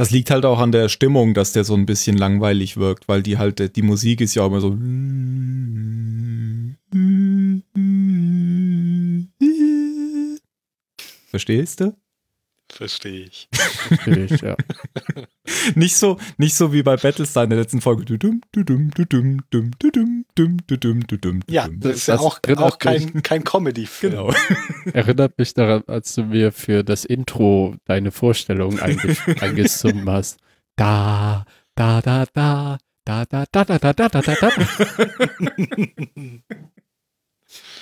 Das liegt halt auch an der Stimmung, dass der so ein bisschen langweilig wirkt, weil die halt, die Musik ist ja auch immer so. Verstehst du? Verstehe ich. Verstehe ich, ja. nicht, so, nicht so wie bei Battlestar in der letzten Folge. Dudum, dudum, dudum, dudum, dudum, Ja, das ist ja Das auch, auch kein, kein Comedy-Film. Genau. Erinnert mich daran, als du mir für das Intro deine Vorstellung einge eingesummt hast. Da, da, da, da, da, da, da, da, da, da, da, da, da.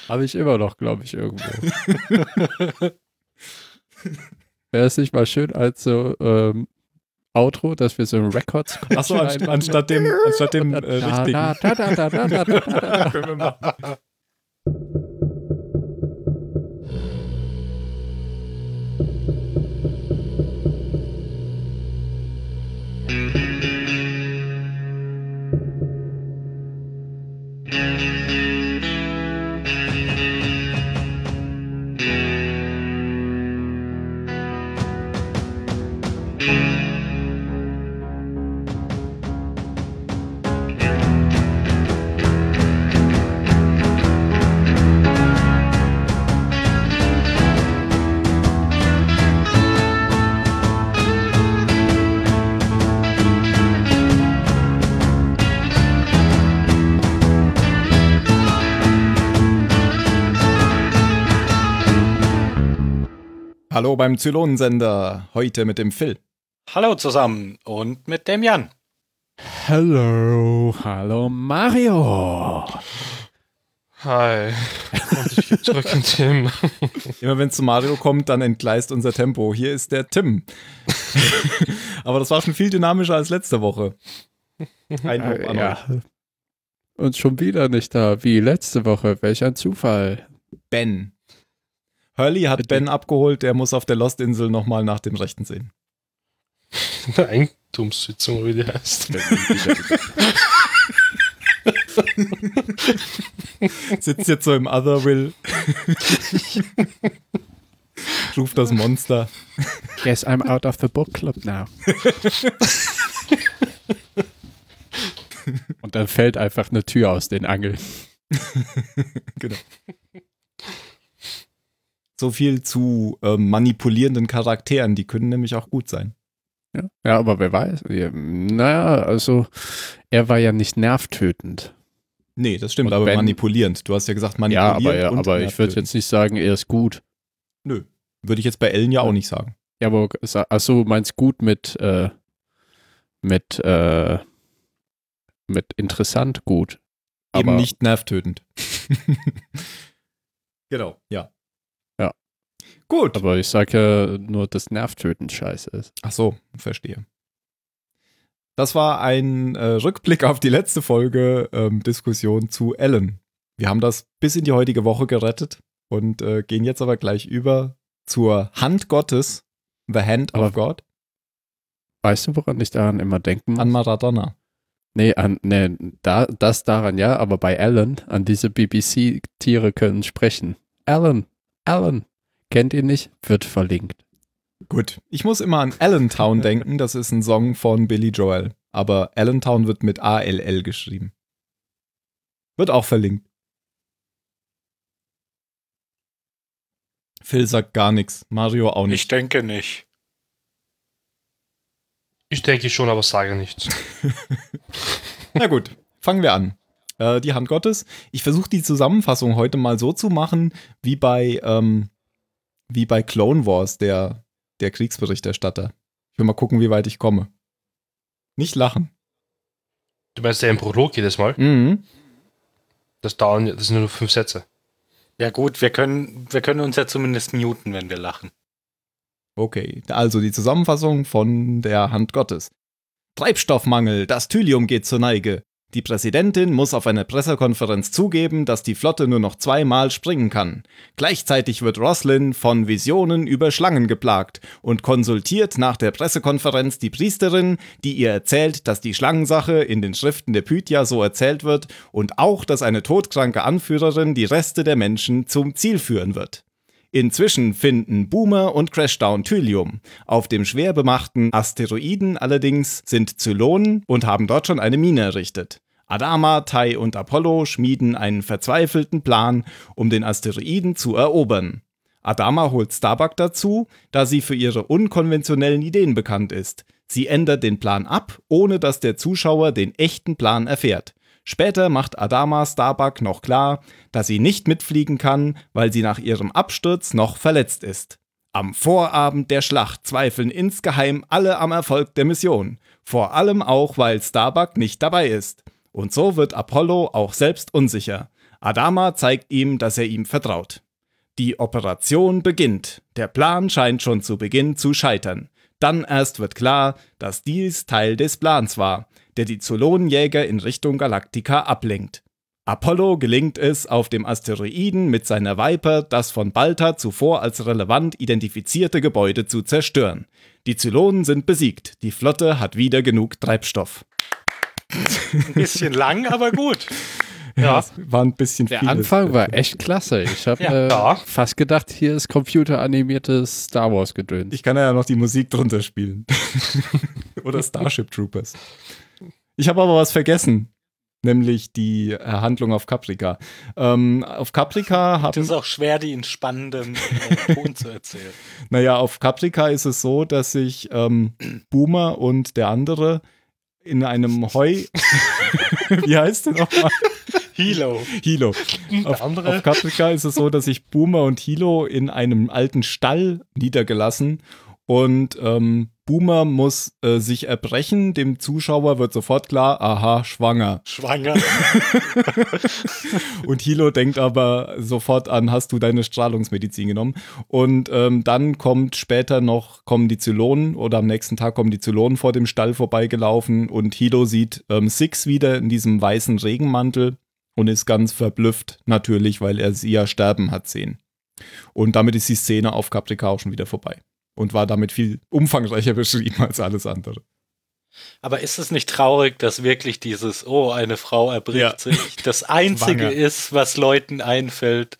Habe ich immer noch, glaube ich, irgendwo. Wäre es nicht mal schön als so ähm, Outro, dass wir so Records Achso, anst anstatt dem, anstatt dem äh, richtigen. da, da, da, da, da, da, da, da. Können wir machen. Hallo beim Zylonensender, heute mit dem Phil. Hallo zusammen und mit dem Jan. Hallo, hallo Mario. Hi. Und ich zurück in Tim. Immer wenn es zu Mario kommt, dann entgleist unser Tempo. Hier ist der Tim. Aber das war schon viel dynamischer als letzte Woche. Ein Lob an euch. ja. Und schon wieder nicht da, wie letzte Woche. Welch ein Zufall. Ben. Hurley hat Bitte. Ben abgeholt, der muss auf der Lost-Insel nochmal nach dem Rechten sehen. Eine Eigentumssitzung, wie die heißt. Sitzt jetzt so im Other Will. Ruft das Monster. Guess I'm out of the book club now. Und dann fällt einfach eine Tür aus den Angeln. genau. So viel zu ähm, manipulierenden Charakteren, die können nämlich auch gut sein. Ja, ja aber wer weiß. Ja, naja, also er war ja nicht nervtötend. Nee, das stimmt, Und aber Ben- manipulierend. Du hast ja gesagt Ja, manipulierend. aber, ja, aber ich würde jetzt nicht sagen, er ist gut. Nö. Würde ich jetzt bei Ellen ja auch nicht sagen. Ja, aber achso, meinst gut mit, äh, mit, äh, mit interessant gut. Eben nicht nervtötend. genau, ja. Ja. Gut. Aber ich sage ja nur, dass nervtötend scheiße ist. Ach so, verstehe. Das war ein äh, Rückblick auf die letzte Folge ähm, Diskussion zu Ellen. Wir haben das bis in die heutige Woche gerettet und äh, gehen jetzt aber gleich über zur Hand Gottes, The Hand Aber- of God, Weißt du, woran ich daran immer denken muss? an Maradona. nee, an, nee da, das daran ja, aber bei Alan, an diese BBC-Tiere können sprechen. Alan, Alan, kennt ihr nicht? Wird verlinkt. Gut, ich muss immer an Allentown denken, das ist ein Song von Billy Joel, aber Allentown wird mit A-L-L geschrieben. Wird auch verlinkt. Phil sagt gar nichts, Mario auch Ich nicht. denke nicht. Ich denke schon, aber sage nichts. Na gut, fangen wir an. Äh, die Hand Gottes. Ich versuche die Zusammenfassung heute mal so zu machen, wie bei, ähm, wie bei Clone Wars, der, der Kriegsberichterstatter. Ich will mal gucken, wie weit ich komme. Nicht lachen. Du meinst ja im Prolog jedes Mal? Mhm. Das dauern, das sind nur fünf Sätze. Ja gut, wir können, wir können uns ja zumindest muten, wenn wir lachen. Okay, also die Zusammenfassung von der Hand Gottes. Treibstoffmangel, das Thylium geht zur Neige. Die Präsidentin muss auf einer Pressekonferenz zugeben, dass die Flotte nur noch zweimal springen kann. Gleichzeitig wird Roslin von Visionen über Schlangen geplagt und konsultiert nach der Pressekonferenz die Priesterin, die ihr erzählt, dass die Schlangensache in den Schriften der Pythia so erzählt wird und auch, dass eine todkranke Anführerin die Reste der Menschen zum Ziel führen wird. Inzwischen finden Boomer und Crashdown Thylium. Auf dem schwer bemachten Asteroiden allerdings sind Zylonen und haben dort schon eine Mine errichtet. Adama, Tai und Apollo schmieden einen verzweifelten Plan, um den Asteroiden zu erobern. Adama holt Starbuck dazu, da sie für ihre unkonventionellen Ideen bekannt ist. Sie ändert den Plan ab, ohne dass der Zuschauer den echten Plan erfährt. Später macht Adama Starbuck noch klar, dass sie nicht mitfliegen kann, weil sie nach ihrem Absturz noch verletzt ist. Am Vorabend der Schlacht zweifeln insgeheim alle am Erfolg der Mission, vor allem auch, weil Starbuck nicht dabei ist. Und so wird Apollo auch selbst unsicher. Adama zeigt ihm, dass er ihm vertraut. Die Operation beginnt. Der Plan scheint schon zu Beginn zu scheitern. Dann erst wird klar, dass dies Teil des Plans war, der die Zylonenjäger in Richtung Galactica ablenkt. Apollo gelingt es, auf dem Asteroiden mit seiner Viper das von Balta zuvor als relevant identifizierte Gebäude zu zerstören. Die Zylonen sind besiegt, die Flotte hat wieder genug Treibstoff. Ein bisschen lang, aber gut. Ja, es war ein bisschen Der vieles. Anfang war echt klasse. Ich habe Ja. äh, fast gedacht, hier ist computeranimiertes Star Wars gedöns. Ich kann ja noch die Musik drunter spielen. Oder Starship Troopers. Ich habe aber was vergessen. Nämlich die äh, Handlung auf Caprica. Ähm, auf Caprica Das haben ist auch schwer, die in spannendem äh, Ton zu erzählen. Naja, auf Caprica ist es so, dass sich ähm, Boomer und der andere in einem Heu. Wie heißt der nochmal? Hilo. Hilo. Auf, andere? auf Caprica ist es so, dass sich Boomer und Hilo in einem alten Stall niedergelassen und ähm, Boomer muss äh, sich erbrechen. Dem Zuschauer wird sofort klar, aha, schwanger. Schwanger. Und Hilo denkt aber sofort an, hast du deine Strahlungsmedizin genommen? Und ähm, dann kommt später noch, kommen die Zylonen oder am nächsten Tag kommen die Zylonen vor dem Stall vorbeigelaufen und Hilo sieht ähm, Six wieder in diesem weißen Regenmantel und ist ganz verblüfft, natürlich, weil er sie ja sterben hat sehen. Und damit ist die Szene auf Caprica auch schon wieder vorbei. Und war damit viel umfangreicher beschrieben als alles andere. Aber ist es nicht traurig, dass wirklich dieses, oh, eine Frau erbricht Ja. sich, das Einzige Schwanger. ist, was Leuten einfällt,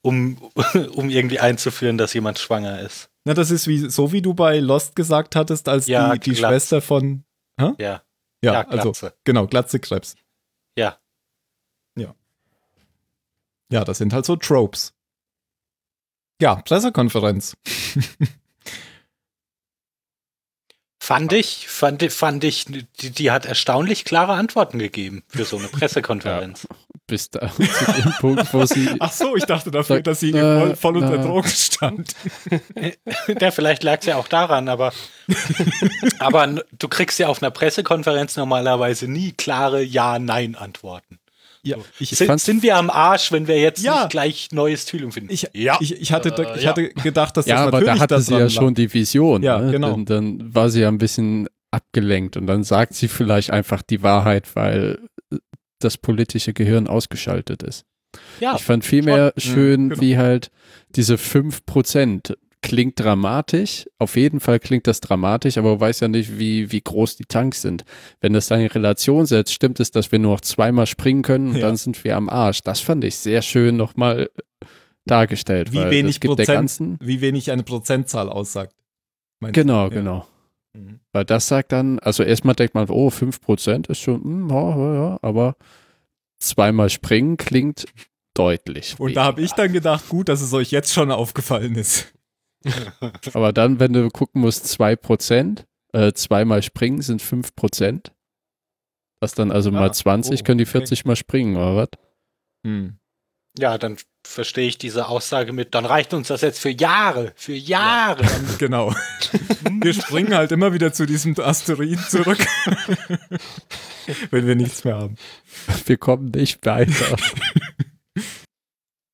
um, um irgendwie einzuführen, dass jemand schwanger ist? Na, das ist wie, so wie du bei Lost gesagt hattest, als Ja, die, die. Schwester von. Ja. Ja, Ja, also genau, Glatze Krebs. Ja. Ja. Ja, das sind halt so Tropes. Ja, Pressekonferenz. Fand ich, fand, ich- fand ich, die, die hat erstaunlich klare Antworten gegeben für so eine Pressekonferenz. Bis da zu dem Punkt, wo sie. Ach so, ich dachte dafür, Sag, dass sie äh, voll, voll unter äh. Drogen stand. Ja, vielleicht lag es ja auch daran, aber, aber du kriegst ja auf einer Pressekonferenz normalerweise nie klare Ja-Nein-Antworten. Ja, ich, Sind, fand's- sind wir am Arsch, wenn wir jetzt Ja. nicht gleich neues Thylium finden? ich, ja. ich, ich, hatte, Äh, ich ja. hatte gedacht, dass Ja, das aber da natürlich hatte sie ja schon lag. die Vision. Ja, ne? genau. Dann, dann war sie ja ein bisschen abgelenkt und dann sagt sie vielleicht einfach die Wahrheit, weil das politische Gehirn ausgeschaltet ist. ja. Ich fand vielmehr schon. schön, Mhm, genau. wie halt diese 5% klingt dramatisch. Auf jeden Fall klingt das dramatisch, aber man weiß ja nicht, wie, wie groß die Tanks sind. Wenn das dann in Relation setzt, stimmt es, dass wir nur noch zweimal springen können und Ja. dann sind wir am Arsch. Das fand ich sehr schön nochmal dargestellt. Wie weil wenig Prozent- ganzen. Wie wenig eine Prozentzahl aussagt. Genau, Ja. genau. Mhm. Weil das sagt dann, also erstmal denkt man, oh, 5% ist schon, hm, ja, ja, ja, aber zweimal springen klingt deutlich. Und da habe ich dann gedacht, gut, dass es euch jetzt schon aufgefallen ist. Aber dann, wenn du gucken musst, 2%, äh, zweimal springen sind 5%. Das dann also Ah, mal 20, oh, können die okay. 40 mal springen, oder was? Hm. ja, dann verstehe ich diese Aussage mit, dann reicht uns das jetzt für Jahre, für Jahre. Genau. Wir springen halt immer wieder zu diesem Asteroiden zurück. Wenn wir nichts mehr haben. Wir kommen nicht weiter.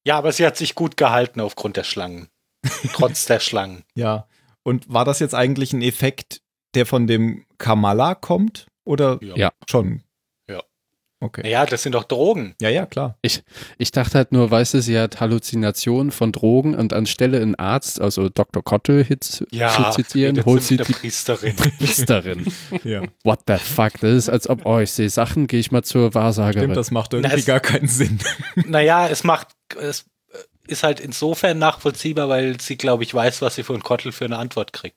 Ja, aber sie hat sich gut gehalten aufgrund der Schlangen. Trotz der Schlangen. Ja. Und war das jetzt eigentlich ein Effekt, der von dem Kamala kommt? Oder Ja. schon? Ja. Okay. Naja, das sind doch Drogen. Ja, ja, klar. Ich dachte halt nur, weißt du, sie hat Halluzinationen von Drogen und anstelle einen Arzt, also Dr. Kottel hit, zu zitieren, holt sie die Priesterin. Priesterin. Ja. What the fuck? Das ist, als ob, oh, ich sehe Sachen, gehe ich mal zur Wahrsagerin. Stimmt, das macht irgendwie Na, es- gar keinen Sinn. naja, es macht, es, ist halt insofern nachvollziehbar, weil sie, glaube ich, weiß, was sie von Kottel für eine Antwort kriegt.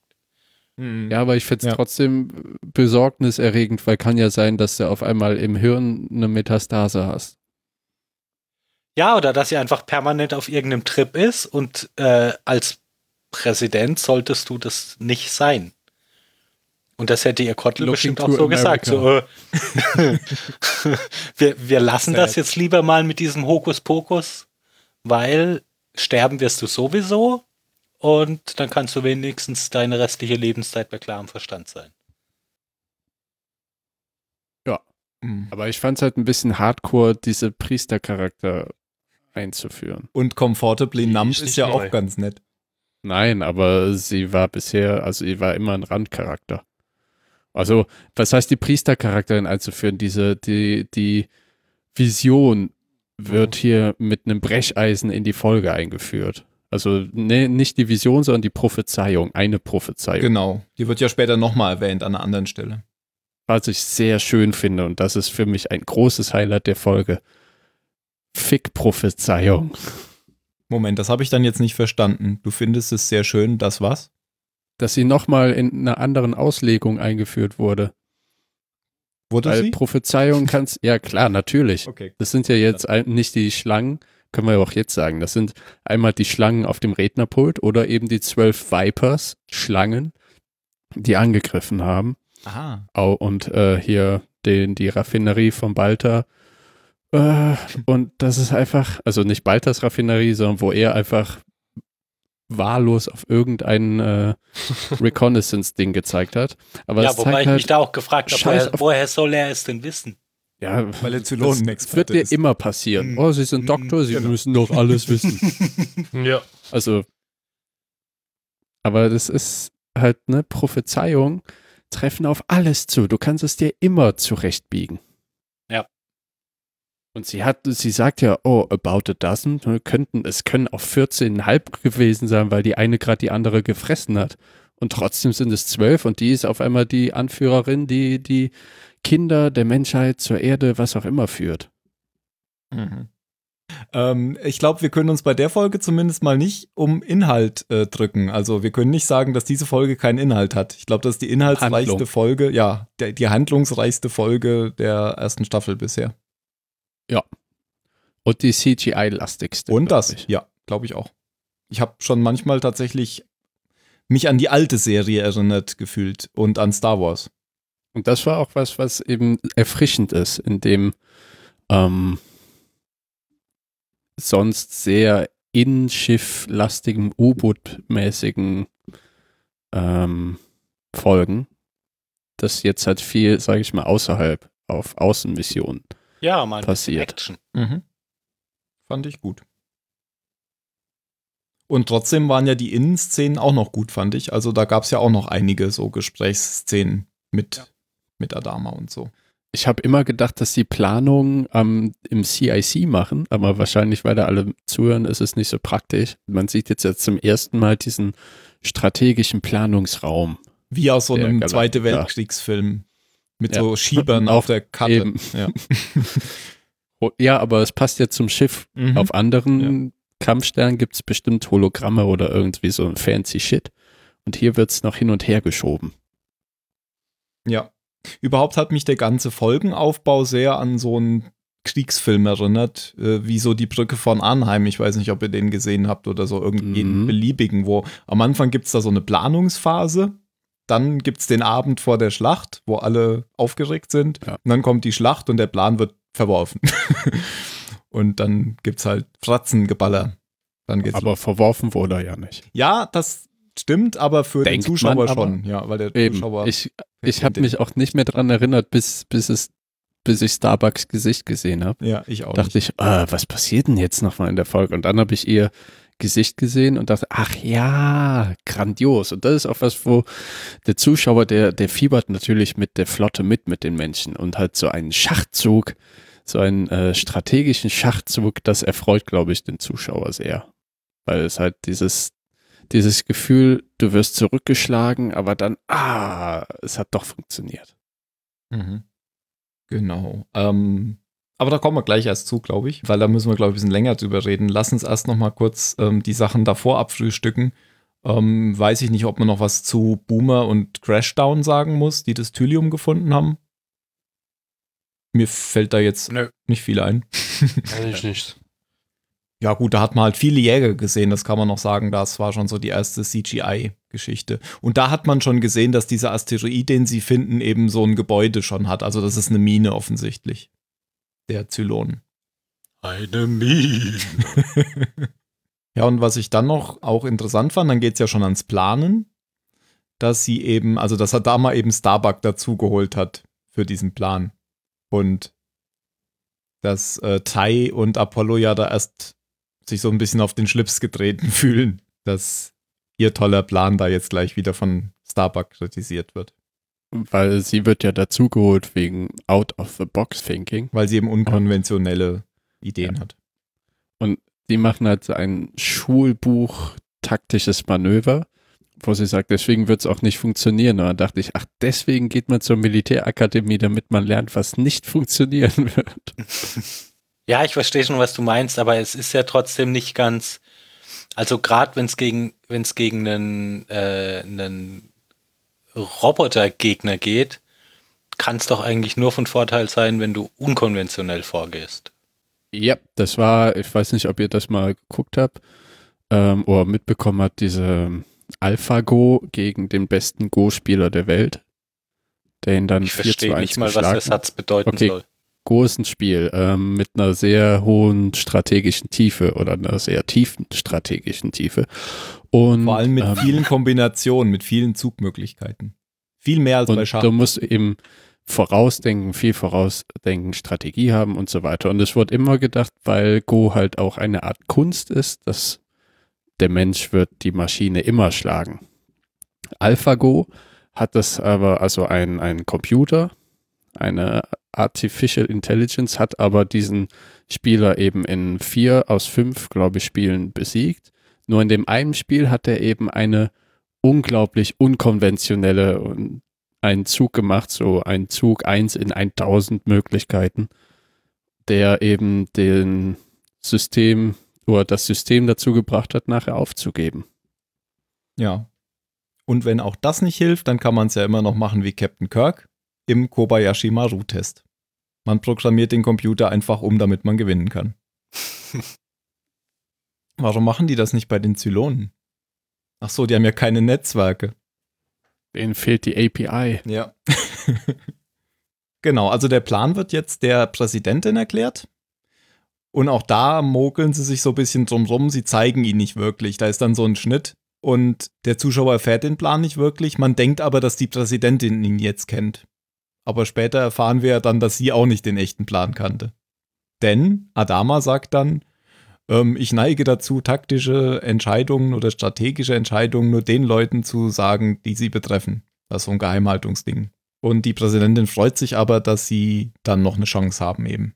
Ja, aber ich finde es Ja. trotzdem besorgniserregend, weil kann ja sein, dass du auf einmal im Hirn eine Metastase hast. Ja, oder dass sie einfach permanent auf irgendeinem Trip ist und äh, als Präsident solltest du das nicht sein. Und das hätte ihr Kottel Looking bestimmt auch so gesagt. So, äh, wir, wir lassen das Sad. jetzt lieber mal mit diesem Hokuspokus, weil sterben wirst du sowieso und dann kannst du wenigstens deine restliche Lebenszeit bei klarem Verstand sein. Mhm. Aber ich fand es halt ein bisschen hardcore, diese Priestercharakter einzuführen. Und Comfortably Numb ist ja neu. auch ganz nett. Nein, aber sie war bisher, also sie war immer ein Randcharakter. Also, was heißt die Priestercharakterin einzuführen? Diese, die, die Vision wird hier mit einem Brecheisen in die Folge eingeführt. Also ne, nicht die Vision, sondern die Prophezeiung, eine Prophezeiung. Genau. Die wird ja später nochmal erwähnt an einer anderen Stelle. Was ich sehr schön finde und das ist für mich ein großes Highlight der Folge. Fick-Prophezeiung. Moment, das habe ich dann jetzt nicht verstanden. Du findest es sehr schön, das was? Dass sie nochmal in einer anderen Auslegung eingeführt wurde. Wurde Weil sie? Prophezeiung kannst, ja klar, natürlich. Okay. Das sind ja jetzt ein- nicht die Schlangen, können wir ja auch jetzt sagen. Das sind einmal die Schlangen auf dem Rednerpult oder eben die zwölf Vipers, Schlangen, die angegriffen haben. Aha. Und äh, hier den, die Raffinerie von Balta. Äh, und das ist einfach, also nicht Baltas Raffinerie, sondern wo er einfach wahllos auf irgendein äh, Reconnaissance-Ding gezeigt hat. Aber ja, wobei ich halt, mich da auch gefragt habe, woher, soll er es denn wissen? ja, Weil er das Zylonenexperte wird dir ist. immer passieren. Mm. Oh, Sie sind Mm, Doktor, Sie genau. müssen doch alles wissen. Ja. Also, aber das ist halt eine Prophezeiung, treffen auf alles zu. Du kannst es dir immer zurechtbiegen. Und sie hat, sie sagt ja, oh, about a dozen, könnten, es können auch 14,5 gewesen sein, weil die eine gerade die andere gefressen hat. Und trotzdem sind es zwölf und die ist auf einmal die Anführerin, die die Kinder der Menschheit zur Erde, was auch immer führt. Mhm. Ähm, ich glaube, wir können uns bei der Folge zumindest mal nicht um Inhalt äh, drücken. Also wir können nicht sagen, dass diese Folge keinen Inhalt hat. Ich glaube, das ist die inhaltsreichste Handlung. Folge, ja, der, die handlungsreichste Folge der ersten Staffel bisher. Und die CGI-lastigste. Und das, ich. ja, glaube ich auch. Ich habe schon manchmal tatsächlich mich an die alte Serie erinnert gefühlt und an Star Wars. Und das war auch was, was eben erfrischend ist, in dem ähm, sonst sehr in-Schiff-lastigen, U-Boot-mäßigen ähm, Folgen, das jetzt halt viel, sage ich mal, außerhalb auf Außenmissionen. Ja, mal Passiert. Action. Fand ich gut. Und trotzdem waren ja die Innenszenen auch noch gut, fand ich. Also da gab es ja auch noch einige so Gesprächsszenen mit, Ja. mit Adama und so. Ich habe immer gedacht, dass die Planung ähm, im CIC machen, aber wahrscheinlich, weil da alle zuhören, ist es nicht so praktisch. Man sieht jetzt, jetzt zum ersten Mal diesen strategischen Planungsraum. Wie aus so einem Zweite. Weltkriegsfilm. Mit Ja. so Schiebern Auf- der Karte. Ja. Ja, aber es passt ja zum Schiff. Mhm. Auf anderen Kampfsternen gibt es bestimmt Hologramme oder irgendwie so ein fancy Shit. Und hier wird es noch hin und her geschoben. Ja. Überhaupt hat mich der ganze Folgenaufbau sehr an so einen Kriegsfilm erinnert, äh, wie so die Brücke von Arnheim. Ich weiß nicht, ob ihr den gesehen habt oder so irgendeinen Mhm. beliebigen, wo am Anfang gibt es da so eine Planungsphase, dann gibt es den Abend vor der Schlacht, wo alle aufgeregt sind, Ja. und dann kommt die Schlacht und der Plan wird verworfen. und dann gibt es halt Fratzengeballer. Dann geht's Aber verworfen wurde er ja nicht. ja, das stimmt, aber für Denkt den Zuschauer schon. Ja, weil der Eben. Zuschauer. Ich, ich habe mich auch nicht mehr dran erinnert, bis, bis, es, bis ich Starbucks Gesicht gesehen habe. ja, ich auch. dachte ich, ah, was passiert denn jetzt nochmal in der Folge? Und dann habe ich ihr Gesicht gesehen und dachte, ach ja, grandios. Und das ist auch was, wo der Zuschauer, der, der fiebert natürlich mit der Flotte mit, mit den Menschen und halt so einen Schachzug, so einen äh, strategischen Schachzug, das erfreut, glaube ich, den Zuschauer sehr. Weil es halt dieses, dieses Gefühl, du wirst zurückgeschlagen, aber dann, ah, es hat doch funktioniert. Mhm. Genau. Ähm, Aber da kommen wir gleich erst zu, glaube ich, weil da müssen wir, glaube ich, ein bisschen länger drüber reden. Lass uns erst noch mal kurz ähm, die Sachen davor abfrühstücken. Ähm, weiß ich nicht, ob man noch was zu Boomer und Crashdown sagen muss, die das Thylium gefunden haben. Mir fällt da jetzt Nö. nicht viel ein. Eigentlich nicht. Ja, gut, da hat man halt viele Jäger gesehen, das kann man noch sagen. Das war schon so die erste CGI-Geschichte. Und da hat man schon gesehen, dass dieser Asteroid, den sie finden, eben so ein Gebäude schon hat. Also, das ist eine Mine offensichtlich. Der Zylonen. Eine Mine. Ja, und was ich dann noch auch interessant fand, dann geht es ja schon ans Planen, dass sie eben, also dass er da mal eben Starbuck dazugeholt hat für diesen Plan. Und dass äh, Tai und Apollo ja da erst sich so ein bisschen auf den Schlips getreten fühlen, dass ihr toller Plan da jetzt gleich wieder von Starbuck kritisiert wird. Weil sie wird ja dazugeholt wegen Out-of-the-Box-Thinking. Weil sie eben unkonventionelle Ideen hat. Die machen halt so ein Schulbuch taktisches Manöver, wo sie sagt, deswegen wird es auch nicht funktionieren. Und dann dachte ich, ach, deswegen geht man zur Militärakademie, damit man lernt, was nicht funktionieren wird. Ja, ich verstehe schon, was du meinst, aber es ist ja trotzdem nicht ganz. Also gerade wenn es gegen, wenn es gegen einen, äh, einen Robotergegner geht, kann es doch eigentlich nur von Vorteil sein, wenn du unkonventionell vorgehst. Ja, das war, ich weiß nicht, ob ihr das mal geguckt habt ähm, oder mitbekommen habt, diese AlphaGo gegen den besten Go-Spieler der Welt, der ihn dann Ich 4 zu verstehe 1 nicht mal, was der. Satz bedeuten Okay. soll. Ein Spiel ähm, mit einer sehr hohen strategischen Tiefe oder einer sehr tiefen strategischen Tiefe. Und, Vor allem mit ähm, vielen Kombinationen, mit vielen Zugmöglichkeiten. Viel mehr als bei Schach. du musst eben vorausdenken, viel vorausdenken, Strategie haben und so weiter. Und es wird immer gedacht, weil Go halt auch eine Art Kunst ist, dass der Mensch wird die Maschine immer schlagen. AlphaGo hat das aber, also ein, ein Computer, eine Artificial Intelligence hat aber diesen Spieler eben in vier aus fünf, glaube ich, Spielen besiegt. Nur in dem einen Spiel hat er eben eine unglaublich unkonventionelle und einen Zug gemacht, so ein Zug 1 in 1000 Möglichkeiten, der eben den System oder das System dazu gebracht hat, nachher aufzugeben. Ja. Und wenn auch das nicht hilft, dann kann man es ja immer noch machen wie Captain Kirk im Kobayashi Maru-Test. Man programmiert den Computer einfach um, damit man gewinnen kann. Warum machen die das nicht bei den Zylonen? Ach so, die haben ja keine Netzwerke. Denen fehlt die API. Ja. genau, also der Plan wird jetzt der Präsidentin erklärt. Und auch da mogeln sie sich so ein bisschen drum rum. Sie zeigen ihn nicht wirklich. Da ist dann so ein Schnitt. Und der Zuschauer erfährt den Plan nicht wirklich. Man denkt aber, dass die Präsidentin ihn jetzt kennt. Aber später erfahren wir ja dann, dass sie auch nicht den echten Plan kannte. Denn Adama sagt dann, ähm, ich neige dazu, taktische Entscheidungen oder strategische Entscheidungen nur den Leuten zu sagen, die sie betreffen. Das ist so ein Geheimhaltungsding. Und die Präsidentin freut sich aber, dass sie dann noch eine Chance haben eben.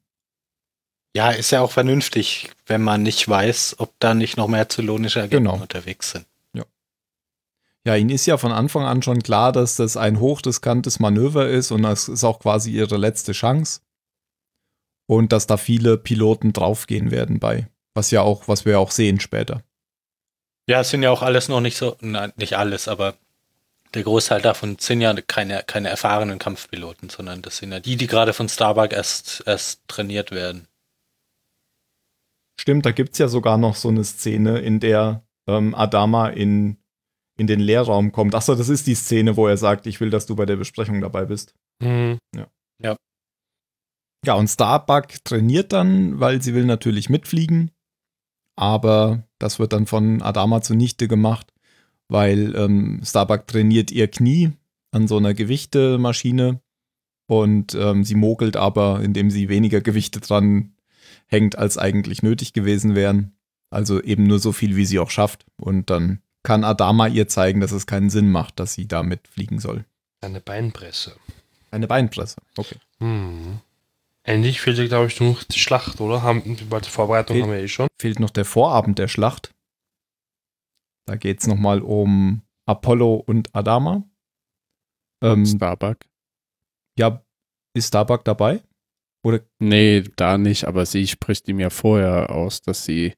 Ja, ist ja auch vernünftig, wenn man nicht weiß, ob da nicht noch mehr zylonische Agenten Genau. unterwegs sind. Ja, ihnen ist ja von Anfang an schon klar, dass das ein hochriskantes Manöver ist und das ist auch quasi ihre letzte Chance. Und dass da viele Piloten draufgehen werden bei. Was ja auch, was wir auch sehen später. Ja, es sind ja auch alles noch nicht so, nein, nicht alles, aber der Großteil davon sind ja keine, keine erfahrenen Kampfpiloten, sondern das sind ja die, die gerade von Starbuck erst, erst trainiert werden. Stimmt, da gibt's ja sogar noch so eine Szene, in der ähm, Adama in, in den Lehrraum kommt. Achso, das ist die Szene, wo er sagt, ich will, dass du bei der Besprechung dabei bist. Mhm. Ja, und Starbuck trainiert dann, weil sie will natürlich mitfliegen. Aber das wird dann von Adama zunichte gemacht, weil ähm, Starbuck trainiert ihr Knie an so einer Gewichtemaschine und ähm, sie mogelt aber, indem sie weniger Gewichte dran hängt, als eigentlich nötig gewesen wären. Also eben nur so viel, wie sie auch schafft. Und dann kann Adama ihr zeigen, dass es keinen Sinn macht, dass sie damit fliegen soll. Eine Beinpresse. Eine Beinpresse. Okay. Mhm. Endlich fehlt ja, glaube ich, nur noch die Schlacht, oder? Haben, die Vorbereitung Fehlt- haben wir eh schon. fehlt noch der Vorabend der Schlacht. Da geht es nochmal um Apollo und Adama. Ähm, Starbuck. ja, ist Starbuck dabei? Oder Nee, da nicht, aber sie spricht ihm ja vorher aus, dass sie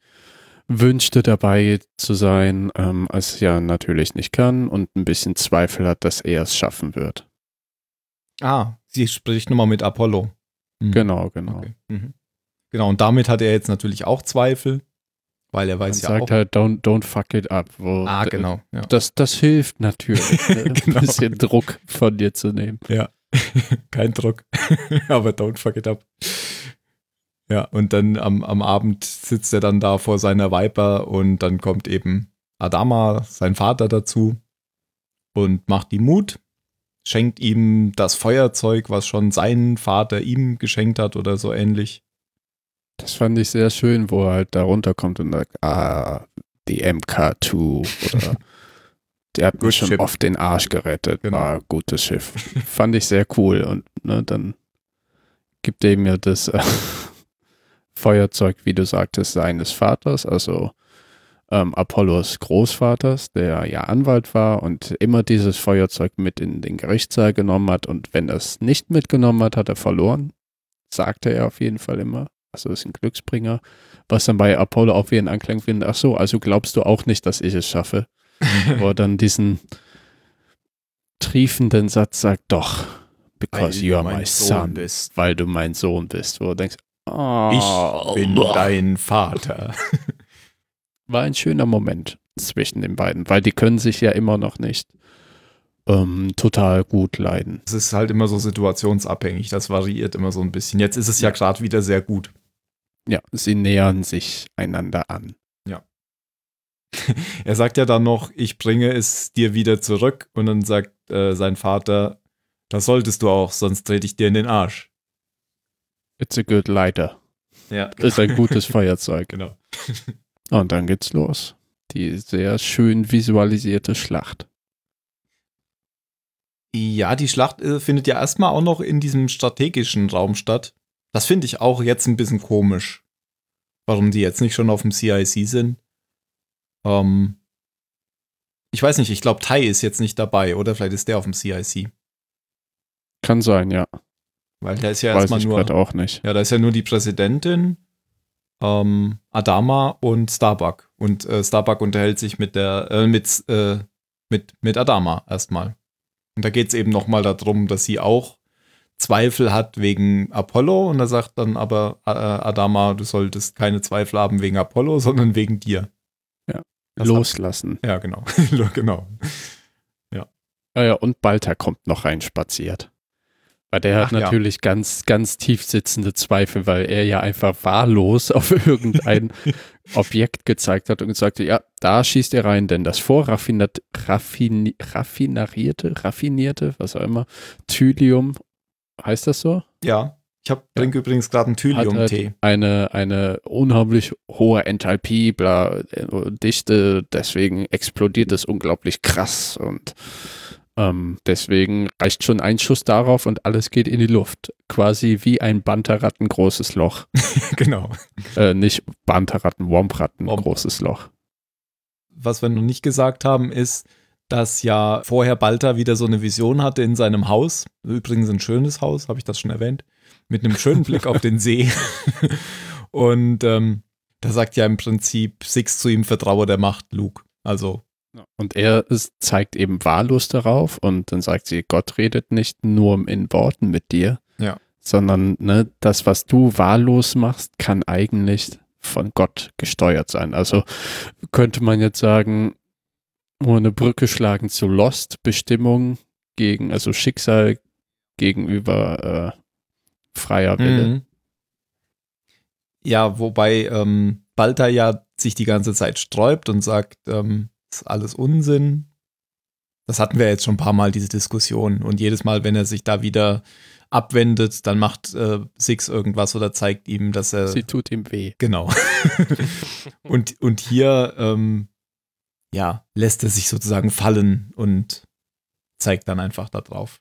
wünschte dabei zu sein, ähm, es ja natürlich nicht kann und ein bisschen Zweifel hat, dass er es schaffen wird. ah, sie spricht nochmal mit Apollo. Mhm. Genau, genau. Okay. Mhm. Genau, und damit hat er jetzt natürlich auch Zweifel, weil er Man weiß ja sagt auch. halt, don't, don't fuck it up. Ah, genau. Ja. Das, das hilft natürlich, ne? Genau. ein bisschen Druck von dir zu nehmen. Kein Druck, aber don't fuck it up. Ja, und dann am, am Abend sitzt er dann da vor seiner Viper und dann kommt eben Adama, sein Vater, dazu und macht ihm Mut, schenkt ihm das Feuerzeug, was schon sein Vater ihm geschenkt hat oder so ähnlich. Das fand ich sehr schön, wo er halt da runterkommt und sagt, ah, die MK2 oder der hat mir schon ship. oft den Arsch gerettet. Genau. War ein gutes Schiff. fand ich sehr cool und ne, dann gibt er ihm ja das äh, Feuerzeug, wie du sagtest, seines Vaters, also ähm, Apollos Großvaters, der ja Anwalt war und immer dieses Feuerzeug mit in den Gerichtssaal genommen hat und wenn er es nicht mitgenommen hat, hat er verloren. Sagte er auf jeden Fall immer. Also ist ein Glücksbringer. Was dann bei Apollo auch wie ein Anklang findet, ach so, also glaubst du auch nicht, dass ich es schaffe? Wo er dann diesen triefenden Satz sagt, doch, because you are my son, bist. weil du mein Sohn bist. Wo du denkst, oh, Ich bin dein Vater. war ein schöner Moment zwischen den beiden, weil die können sich ja immer noch nicht ähm, total gut leiden. Es ist halt immer so situationsabhängig, das variiert immer so ein bisschen. Jetzt ist es ja gerade wieder sehr gut. Ja, sie nähern sich einander an. Er sagt ja dann noch, ich bringe es dir wieder zurück. Und dann sagt äh, sein Vater, das solltest du auch, sonst trete ich dir in den Arsch. It's a good lighter. Ja, Ist ein gutes Feuerzeug. genau. Und dann geht's los. Die sehr schön visualisierte Schlacht. Ja, die Schlacht äh, findet ja erstmal auch noch in diesem strategischen Raum statt. Das finde ich auch jetzt ein bisschen komisch. Warum die jetzt nicht schon auf dem CIC sind. Ähm, ich weiß nicht, ich glaube, Tai ist jetzt nicht dabei, oder? Vielleicht ist der auf dem CIC. Kann sein, ja. Weil der ist ja Weiß erstmal ich nur. auch nicht. Ja, da ist ja nur die Präsidentin, ähm, Adama und Starbuck. Und äh, Starbuck unterhält sich mit der, äh, mit, äh, mit, mit Adama erstmal. Und da geht es eben nochmal darum, dass sie auch Zweifel hat wegen Apollo. Und da sagt dann aber äh, Adama, du solltest keine Zweifel haben wegen Apollo, sondern wegen dir. Ja. Das Loslassen. Hat, ja, genau. genau. Ah ja, und Balter kommt noch rein spaziert. Weil der hat Ach ja. natürlich ganz, ganz tief sitzende Zweifel, weil er ja einfach wahllos auf irgendein Objekt gezeigt hat und gesagt hat, ja, da schießt er rein, denn das vorraffinat, raffini, raffinarierte, raffinierte, was auch immer, Thylium, heißt das so? Ja. Ich hab, trinke übrigens gerade einen Thylium-Tee. halt eine, eine unheimlich hohe Enthalpie, bla, äh, Dichte, deswegen explodiert es unglaublich krass und ähm, deswegen reicht schon ein Schuss darauf und alles geht in die Luft. Quasi wie ein Banterratten großes Loch. genau. Äh, nicht Banterratten, Wompratten Womp- großes Loch. was wir noch nicht gesagt haben, ist, dass ja vorher Balta wieder so eine Vision hatte in seinem Haus. Übrigens ein schönes Haus, habe ich das schon erwähnt. Mit einem schönen Blick auf den See. Und ähm, da sagt ja im Prinzip Six zu ihm, vertraue der Macht, Luke. Also, Und er ist, zeigt eben wahllos darauf und dann sagt sie, Gott redet nicht nur in Worten mit dir, Ja. sondern ne, das, was du wahllos machst, kann eigentlich von Gott gesteuert sein. Also könnte man jetzt sagen, nur eine Brücke schlagen zu Lost, Bestimmung gegen, also Schicksal gegenüber äh, freier Wille. Mhm. Ja, wobei ähm, Balta ja sich die ganze Zeit sträubt und sagt, ähm, ist alles Unsinn. Das hatten wir jetzt schon ein paar Mal, diese Diskussion. Und jedes Mal, wenn er sich da wieder abwendet, dann macht äh, Six irgendwas oder zeigt ihm, dass er. Sie tut ihm weh. Genau. und, und hier, ähm, ja, lässt er sich sozusagen fallen und zeigt dann einfach da drauf.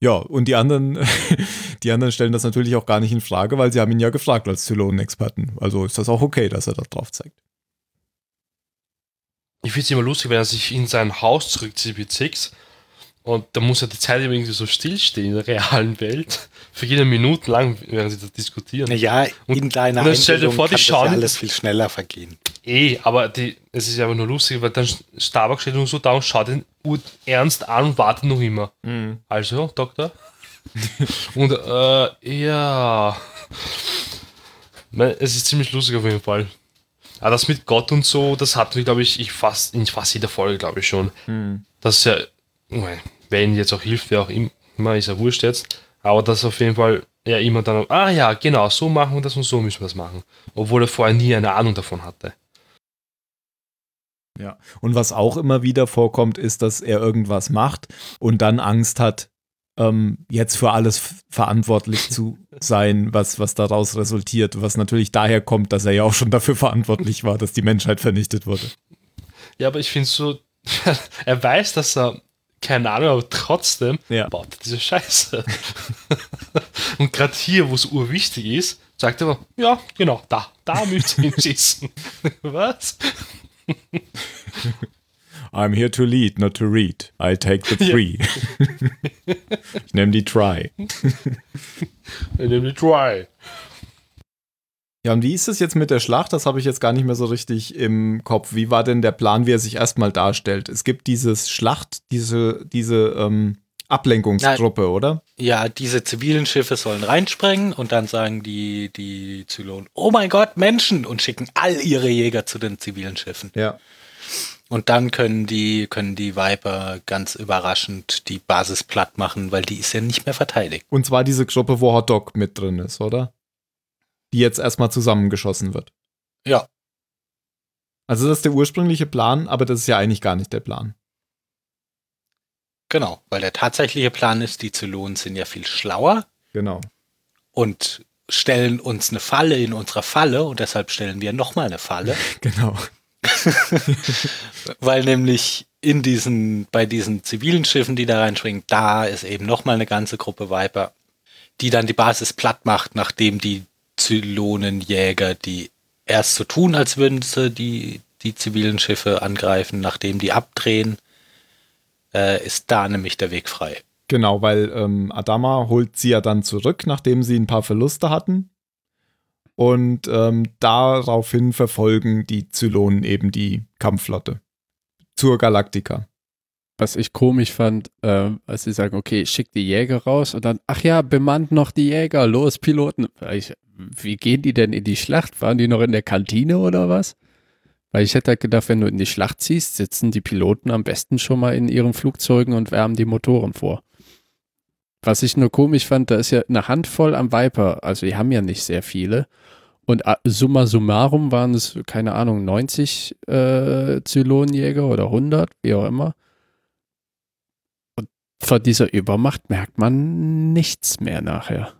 Ja, und die anderen, die anderen stellen das natürlich auch gar nicht in Frage, weil sie haben ihn ja gefragt als Zylonen-Experten. Also ist das auch okay, dass er da drauf zeigt. Ich finde es immer lustig, wenn er sich in sein Haus zurückzieht mit Six Und da muss ja die Zeit irgendwie so stillstehen in der realen Welt. Für jede Minute lang, während sie da diskutieren. Naja, Und- in deiner und dann stell dir vor, die schauen- ja alles viel schneller vergehen. Eh, aber die, es ist ja aber nur lustig, weil dann Starbucks steht nur so da und schaut ihn ur- ernst an und wartet noch immer. Also, Doktor? und äh, ja. Es ist ziemlich lustig auf jeden Fall. Aber das mit Gott und so, das hatten wir, glaube ich, ich fast, in fast jeder Folge, glaube ich schon. Das ist ja, nein, wer ihnen jetzt auch hilft, wer auch immer, ist ja wurscht jetzt. Aber das auf jeden Fall ja immer dann, ah ja, genau, so machen wir das und so müssen wir das machen. Obwohl er vorher nie eine Ahnung davon hatte. Ja. Und was auch immer wieder vorkommt, ist, dass er irgendwas macht und dann Angst hat, ähm, jetzt für alles verantwortlich zu sein, was, was daraus resultiert. Was natürlich daher kommt, dass er ja auch schon dafür verantwortlich war, dass die Menschheit vernichtet wurde. Ja, aber ich finde so, er weiß, dass er, keine Ahnung, aber trotzdem Ja. baut er diese Scheiße. und gerade hier, wo es urwichtig ist, sagt er ja, genau, da, da müsst ihr hinschießen. Was? I'm here to lead, not to read. I take the three. ich nehme die Try. Nämlich try. Ja, und wie ist es jetzt mit der Schlacht? Das habe ich jetzt gar nicht mehr so richtig im Kopf. Wie war denn der Plan, wie er sich erstmal darstellt? Es gibt dieses Schlacht, diese, diese ähm, Ablenkungsgruppe, oder? Ja, diese zivilen Schiffe sollen reinsprengen und dann sagen die, die Zylonen, oh mein Gott, Menschen! und schicken all ihre Jäger zu den zivilen Schiffen. Ja. Und dann können die, können die Viper ganz überraschend die Basis platt machen, weil die ist ja nicht mehr verteidigt. Und zwar diese Gruppe, wo Hot Dog mit drin ist, oder? Die jetzt erstmal zusammengeschossen wird. Ja. Also das ist der ursprüngliche Plan, aber das ist ja eigentlich gar nicht der Plan. Genau, weil der tatsächliche Plan ist, die Zylonen sind ja viel schlauer Genau. und stellen uns eine Falle in unserer Falle und deshalb stellen wir nochmal eine Falle, Genau. weil nämlich in diesen, bei diesen zivilen Schiffen, die da reinspringen, da ist eben nochmal eine ganze Gruppe Viper, die dann die Basis platt macht, nachdem die Zylonenjäger, die erst so tun, als würden sie die, die zivilen Schiffe angreifen, nachdem die abdrehen, äh, ist da nämlich der Weg frei. Genau, weil ähm, Adama holt sie ja dann zurück, nachdem sie ein paar Verluste hatten. Und ähm, daraufhin verfolgen die Zylonen eben die Kampfflotte zur Galaktika. Was ich komisch fand, äh, als sie sagen, okay, schick die Jäger raus und dann, ach ja, bemannt noch die Jäger, los, Piloten. Ich, wie gehen die denn in die Schlacht? Waren die noch in der Kantine oder was? Weil ich hätte halt gedacht, wenn du in die Schlacht ziehst, sitzen die Piloten am besten schon mal in ihren Flugzeugen und wärmen die Motoren vor. Was ich nur komisch fand, da ist ja eine Handvoll am Viper, also die haben ja nicht sehr viele. Und äh, summa summarum waren es, keine Ahnung, 90 äh, Zylonenjäger oder 100, wie auch immer. Und von dieser Übermacht merkt man nichts mehr nachher.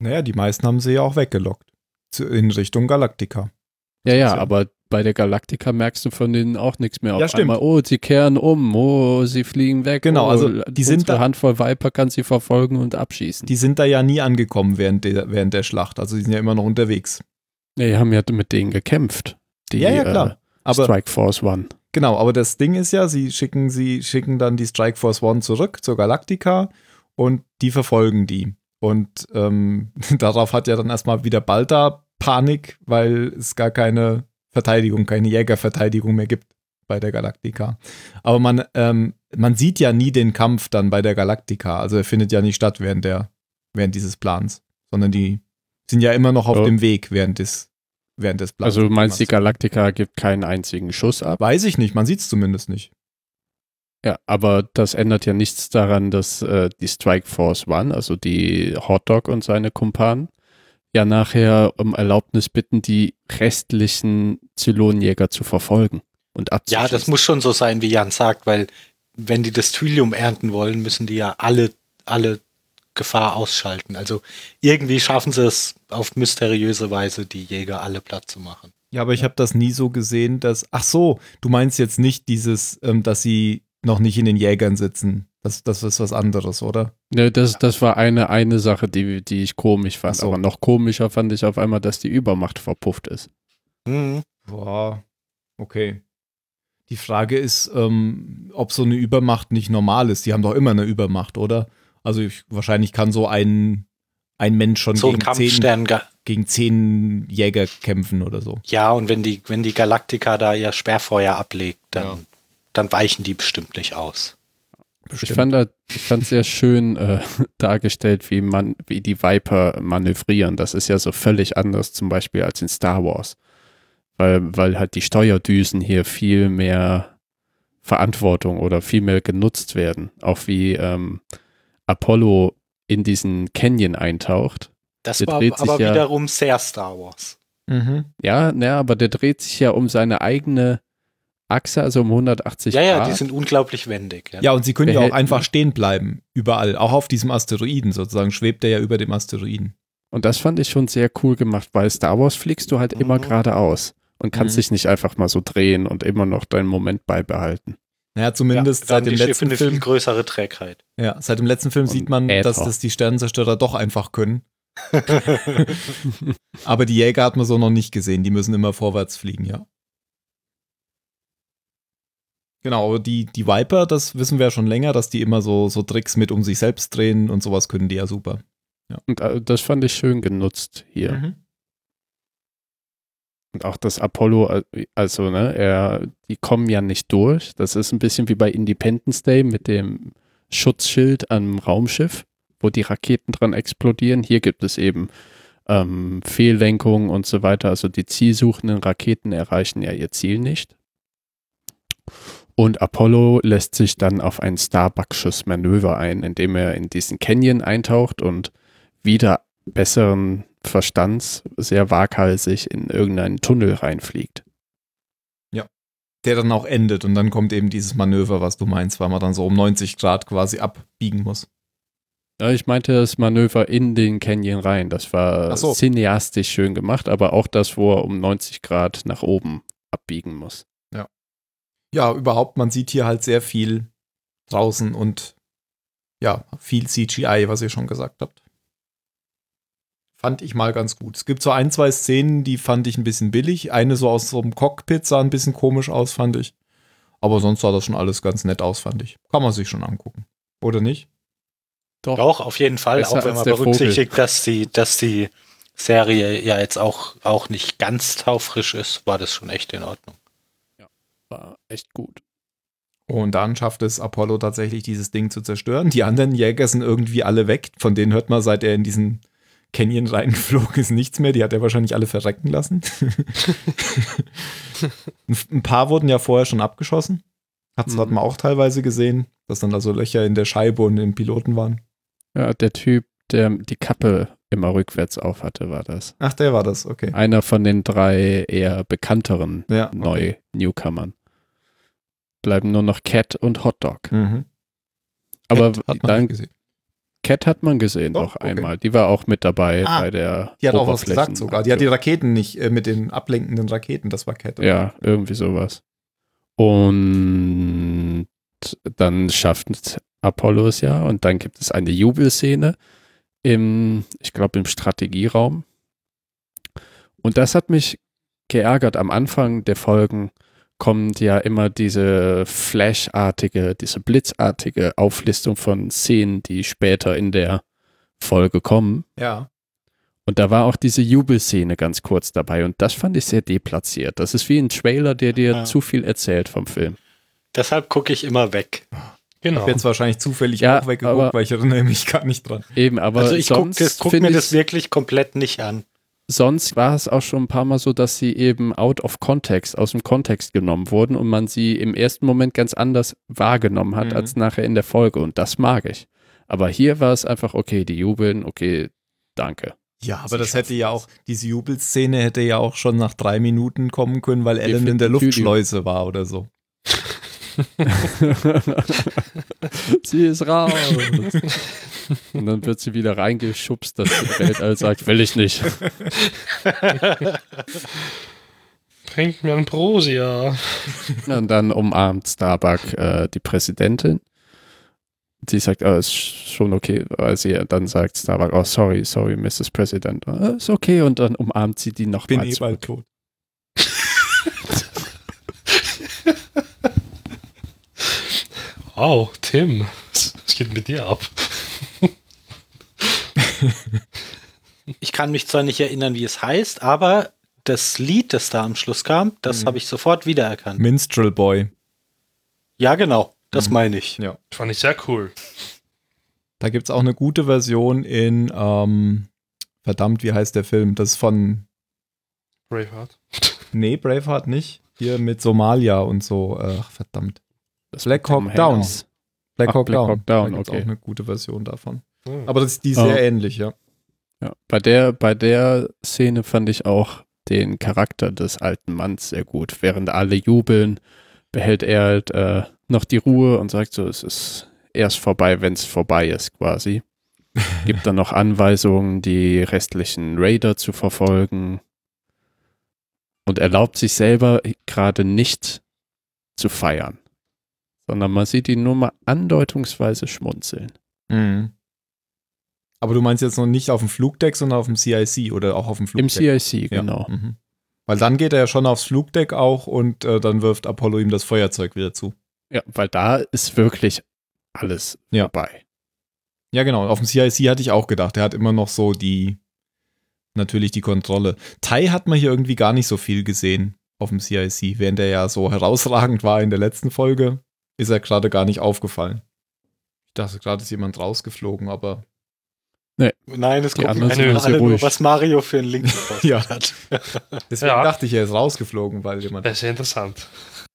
Naja, die meisten haben sie ja auch weggelockt. In Richtung Galaktika. Ja, ja, Ja. aber bei der Galaktika merkst du von denen auch nichts mehr. Auf Ja, stimmt. Einmal, oh, sie kehren um, oh, sie fliegen weg. Genau, oh, also die sind da- Handvoll Viper kann sie verfolgen und abschießen. Die sind da ja nie angekommen während der, während der Schlacht. Also die sind ja immer noch unterwegs. Nee, die haben ja mit denen gekämpft. Die, ja, ja, klar. Äh, Aber Strike Force One. Genau, aber das Ding ist ja, sie schicken, sie schicken dann die Strike Force One zurück zur Galaktika und die verfolgen die. Und ähm, darauf hat ja dann erstmal wieder Balta Panik, weil es gar keine Verteidigung, keine Jägerverteidigung mehr gibt bei der Galaktika. Aber man, ähm, man sieht ja nie den Kampf dann bei der Galaktika. Also er findet ja nicht statt während der, während dieses Plans, sondern die sind ja immer noch auf Ja. dem Weg während des, während des Plans. Also du meinst, die Galaktika gibt keinen einzigen Schuss ab? Weiß ich nicht, man sieht es zumindest nicht. Ja, aber das ändert ja nichts daran, dass äh, die Strike Force One, also die Hotdog und seine Kumpanen, ja nachher um Erlaubnis bitten, die restlichen Zylonenjäger zu verfolgen und abzuschießen. Ja, das muss schon so sein, wie Jan sagt, weil wenn die das Thylium ernten wollen, müssen die ja alle, alle Gefahr ausschalten. Also irgendwie schaffen sie es auf mysteriöse Weise, die Jäger alle platt zu machen. Ja, aber ich habe das nie so gesehen, dass. Ach so, du meinst jetzt nicht dieses, ähm, dass sie noch nicht in den Jägern sitzen. Das, das ist was anderes, oder? Ne, das, das war eine, eine Sache, die, die ich komisch fand. So. Aber noch komischer fand ich auf einmal, dass die Übermacht verpufft ist. Mhm. Boah, okay. Die Frage ist, ähm, ob so eine Übermacht nicht normal ist. Die haben doch immer eine Übermacht, oder? Also ich, wahrscheinlich kann so ein, ein Mensch schon So ein gegen, zehn, gegen zehn Jäger kämpfen oder so. Ja, und wenn die, wenn die Galaktika da ihr Sperrfeuer ablegt, dann, Ja. Dann weichen die bestimmt nicht aus. Ich fand das, ich fand sehr schön äh, dargestellt, wie man, wie die Viper manövrieren. Das ist ja so völlig anders, zum Beispiel als in Star Wars. Weil, weil halt die Steuerdüsen hier viel mehr Verantwortung oder viel mehr genutzt werden. Auch wie ähm, Apollo in diesen Canyon eintaucht. Das Der war dreht sich aber ja- wiederum sehr Star Wars. Mhm. Ja, ne, aber der dreht sich ja um seine eigene Achse, also um 180 Ja, ja, Grad. die sind unglaublich wendig. Ja. Ja, und sie können ja auch einfach stehen bleiben, überall. Auch auf diesem Asteroiden sozusagen, schwebt er ja über dem Asteroiden. Und das fand ich schon sehr cool gemacht, weil Star Wars fliegst du halt immer Mhm. geradeaus und kannst Mhm. dich nicht einfach mal so drehen und immer noch deinen Moment beibehalten. Naja, zumindest haben seit dem die Schiffe letzten eine viel Film. größere Trägheit. Ja, seit dem letzten Film Und sieht man, Äther. dass das die Sternenzerstörer doch einfach können. Aber die Jäger hat man so noch nicht gesehen. Die müssen immer vorwärts fliegen, ja. Genau, aber die, die Viper, das wissen wir ja schon länger, dass die immer so, so Tricks mit um sich selbst drehen und sowas können die ja super. Und äh, das fand ich schön genutzt hier. Mhm. Und auch das Apollo, also, ne, er, die kommen ja nicht durch. Das ist ein bisschen wie bei Independence Day mit dem Schutzschild am Raumschiff, wo die Raketen dran explodieren. Hier gibt es eben ähm, Fehllenkungen und so weiter. Also die zielsuchenden Raketen erreichen ja ihr Ziel nicht. Und Apollo lässt sich dann auf ein Starbucksches-Manöver ein, indem er in diesen Canyon eintaucht und wieder besseren Verstands sehr waghalsig in irgendeinen Tunnel reinfliegt. Der dann auch endet und dann kommt eben dieses Manöver, was du meinst, weil man dann so um 90 Grad quasi abbiegen muss. Ja, ich meinte das Manöver in den Canyon rein. Das war so. cineastisch schön gemacht, aber auch das, wo er um 90 Grad nach oben abbiegen muss. Ja, überhaupt, man sieht hier halt sehr viel draußen und ja, viel CGI, was ihr schon gesagt habt. Fand ich mal ganz gut. Es gibt so ein, zwei Szenen, die fand ich ein bisschen billig. Eine so aus so einem Cockpit sah ein bisschen komisch aus, fand ich. Aber sonst sah das schon alles ganz nett aus, fand ich. Kann man sich schon angucken. Oder nicht? Doch, auf jeden Fall, Besser auch wenn man berücksichtigt, dass die, dass die Serie ja jetzt auch, auch nicht ganz taufrisch ist, war das schon echt in Ordnung. War echt gut. Und dann schafft es Apollo tatsächlich, dieses Ding zu zerstören. Die anderen Jäger sind irgendwie alle weg. Von denen hört man, seit er in diesen Canyon reingeflogen ist, nichts mehr. Die hat er wahrscheinlich alle verrecken lassen. Ein- paar wurden ja vorher schon abgeschossen. Hat's, Hat Mhm. man auch teilweise gesehen, dass dann also Löcher in der Scheibe und im Piloten waren. Ja, der Typ, der die Kappe immer rückwärts auf hatte, war das. Ach, der war das, okay. Einer von den drei eher bekannteren Ja, Neu-Newcomern. Bleiben nur noch Cat und Hotdog. Mhm. Aber Cat hat man dann gesehen. Cat hat man gesehen Doch, noch okay. einmal. Die war auch mit dabei Ah, bei der Die hat auch was gesagt sogar. Die hat die Raketen nicht, äh, mit den ablenkenden Raketen, das war Cat. Ja, irgendwie sowas. Und dann schafft Apollo es ja und dann gibt es eine Jubelszene im, ich glaube, im Strategieraum. Und das hat mich geärgert. Am Anfang der Folgen kommt ja immer diese flashartige, diese blitzartige Auflistung von Szenen, die später in der Folge kommen. Ja. Und da war auch diese Jubelszene ganz kurz dabei und das fand ich sehr deplatziert. Das ist wie ein Trailer, der dir Ja. zu viel erzählt vom Film. Deshalb gucke ich immer weg. Genau. Ich habe jetzt wahrscheinlich zufällig Ja, auch weggeguckt, aber- weil ich erinnere mich gar nicht dran. Eben, aber also ich gucke guck mir das wirklich komplett nicht an. Sonst war es auch schon ein paar Mal so, dass sie eben out of context, aus dem Kontext genommen wurden und man sie im ersten Moment ganz anders wahrgenommen hat Mhm. als nachher in der Folge und das mag ich. Aber hier war es einfach, okay, die jubeln, okay, danke. Ja, aber Sie das hätte ja auch, diese Jubelszene hätte ja auch schon nach drei Minuten kommen können, weil Ellen in der Luftschleuse war oder so. sie ist raus. Und dann wird sie wieder reingeschubst, dass die Weltall sagt, will ich nicht. Bringt mir ein Prosia. Und dann umarmt Starbuck äh, die Präsidentin. Sie sagt, oh, ist schon okay, weil sie dann sagt Starbuck, oh, sorry, sorry, Mrs. President. Oh, ist okay. Und dann umarmt sie die Bin nochmal eh bald tot. Wow, Tim, was geht mit dir ab? Ich kann mich zwar nicht erinnern, wie es heißt, aber das Lied, das da am Schluss kam, das Mhm. habe ich sofort wiedererkannt. Minstrel Boy. Ja, genau. Das Mhm. meine ich. Ja. Fand ich sehr cool. Da gibt es auch eine gute Version in, ähm, verdammt, wie heißt der Film? Das ist von, Braveheart. nee, Braveheart nicht. Hier mit Somalia und so. Ach, verdammt. Das Black Hawk Down. Hands. Black Hawk Black Down. Hawk Down, da gibt's okay. auch eine gute Version davon. Ja. Aber das, die ist Oh. sehr ähnlich, ja. Ja, bei der, bei der Szene fand ich auch den Charakter des alten Manns sehr gut. Während alle jubeln, behält er halt äh, noch die Ruhe und sagt so, es ist erst vorbei, wenn es vorbei ist, quasi. Gibt dann noch Anweisungen, die restlichen Raider zu verfolgen und erlaubt sich selber gerade nicht zu feiern, sondern man sieht ihn nur mal andeutungsweise schmunzeln. Mhm. Aber du meinst jetzt noch nicht auf dem Flugdeck, sondern auf dem CIC oder auch auf dem Im Flugdeck? CIC, Ja. genau. Mhm. Weil dann geht er ja schon aufs Flugdeck auch und äh, dann wirft Apollo ihm das Feuerzeug wieder zu. Ja, weil da ist wirklich alles Ja. vorbei. Ja, genau. Auf dem CIC hatte ich auch gedacht. Er hat immer noch so die, natürlich die Kontrolle. Tai hat man hier irgendwie gar nicht so viel gesehen auf dem CIC. Während er ja so herausragend war in der letzten Folge, ist er gerade gar nicht aufgefallen. Ich dachte, gerade ist jemand rausgeflogen, aber Nein, es Die gucken sind alle nur, ruhig. was Mario für einen Link gepostet Ja. hat. deswegen Ja. dachte ich, er ist rausgeflogen, weil jemand. Das ist sehr interessant.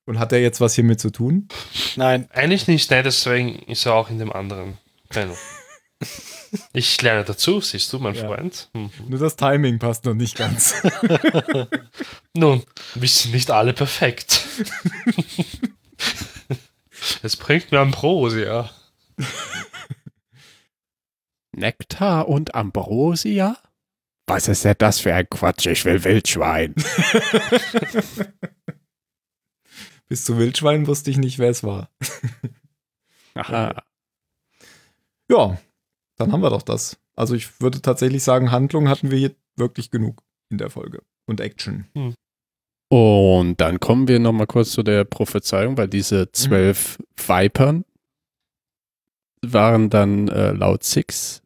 Und hat er jetzt was hiermit zu tun? Nein, Eigentlich nicht, nein, deswegen ist er auch in dem anderen Panel. Ich lerne dazu, siehst du, mein Ja. Freund. Hm. Nur das Timing passt noch nicht ganz. Nun, wir sind nicht alle perfekt. Es bringt mir Ambrosia. Nektar und Ambrosia? Was ist denn das für ein Quatsch? Ich will Wildschwein. Bis zu Wildschwein wusste ich nicht, wer es war. Aha. Ja, dann haben wir doch das. Also ich würde tatsächlich sagen, Handlung hatten wir hier wirklich genug in der Folge. Und Action. Und dann kommen wir nochmal kurz zu der Prophezeiung, weil diese zwölf Vipern waren dann äh, laut Six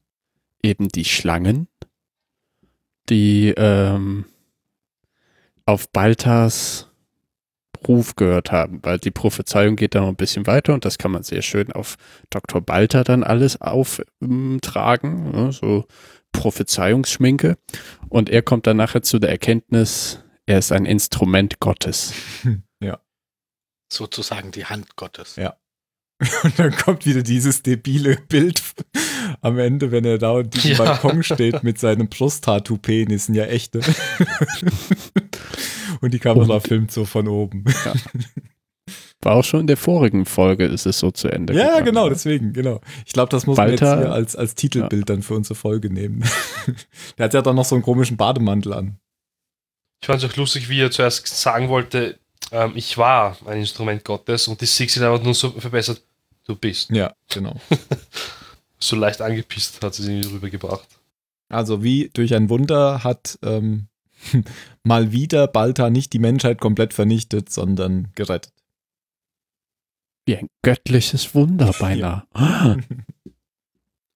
eben die Schlangen, die ähm, auf Baltas Ruf gehört haben, weil die Prophezeiung geht dann noch ein bisschen weiter und das kann man sehr schön auf Dr. Balter dann alles auftragen, ne, so Prophezeiungsschminke. Und er kommt dann nachher zu der Erkenntnis, er ist ein Instrument Gottes. sozusagen die Hand Gottes. Ja. Und dann kommt wieder dieses debile Bild am Ende, wenn er da und diesem Ja. Balkon steht mit seinem Brusttattoo-Penis, sind ja echte. und die Kamera Und- filmt so von oben. War auch schon in der vorigen Folge, ist es so zu Ende Ja, gegangen. genau, deswegen, genau. Ich glaube, das muss man jetzt hier als, als Titelbild dann für unsere Folge nehmen. Der hat ja dann noch so einen komischen Bademantel an. Ich fand es auch lustig, wie er zuerst sagen wollte, ähm, ich war ein Instrument Gottes und die Six sind aber nur so verbessert, du bist. Ja, genau. So leicht angepisst hat sie irgendwie rübergebracht. Also wie durch ein Wunder hat ähm, mal wieder Balta nicht die Menschheit komplett vernichtet, sondern gerettet. Wie ein göttliches Wunder beinahe.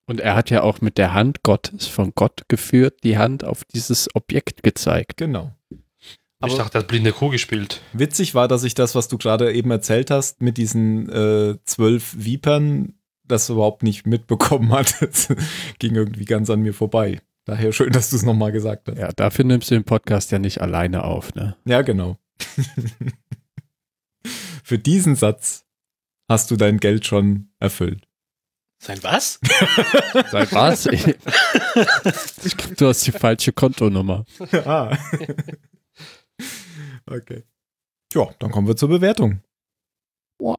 Und er hat ja auch mit der Hand Gottes, von Gott geführt, die Hand auf dieses Objekt gezeigt. Genau. ich Aber- dachte, er hat blinde Kuh gespielt. Witzig war, dass ich das, was du gerade eben erzählt hast, mit diesen äh, zwölf Vipern, das überhaupt nicht mitbekommen hat. Das ging irgendwie ganz an mir vorbei. Daher schön, dass du es nochmal gesagt hast. Ja, dafür nimmst du den Podcast ja nicht alleine auf, ne? Ja, genau. Für diesen Satz hast du dein Geld schon erfüllt. Sein was? Seit was? ich glaube, du hast die falsche Kontonummer. ah. okay. Ja, dann kommen wir zur Bewertung. Boah.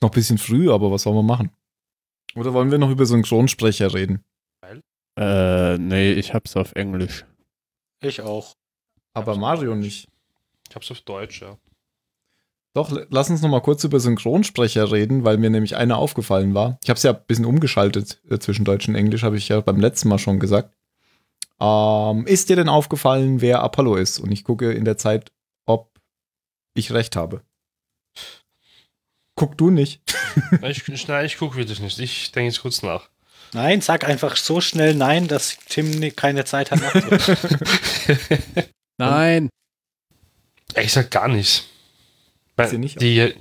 Noch ein bisschen früh, aber was sollen wir machen? Oder wollen wir noch über Synchronsprecher reden? Äh, nee, ich hab's auf Englisch. Ich auch. Aber Mario nicht. Ich hab's auf Deutsch, ja. Doch, lass uns noch mal kurz über Synchronsprecher reden, weil mir nämlich einer aufgefallen war. Ich habe es ja ein bisschen umgeschaltet äh, zwischen Deutsch und Englisch, habe ich ja beim letzten Mal schon gesagt. Ähm, ist dir denn aufgefallen, wer Apollo ist? Und ich gucke in der Zeit, ob ich recht habe. Guck du nicht. Ich, ich, nein, ich gucke wirklich nicht. Ich denke jetzt kurz nach. Nein, sag einfach so schnell Nein, dass Tim keine Zeit hat nachzudenken. Nein. Ich sag gar nichts. Weil Sie nicht? Die,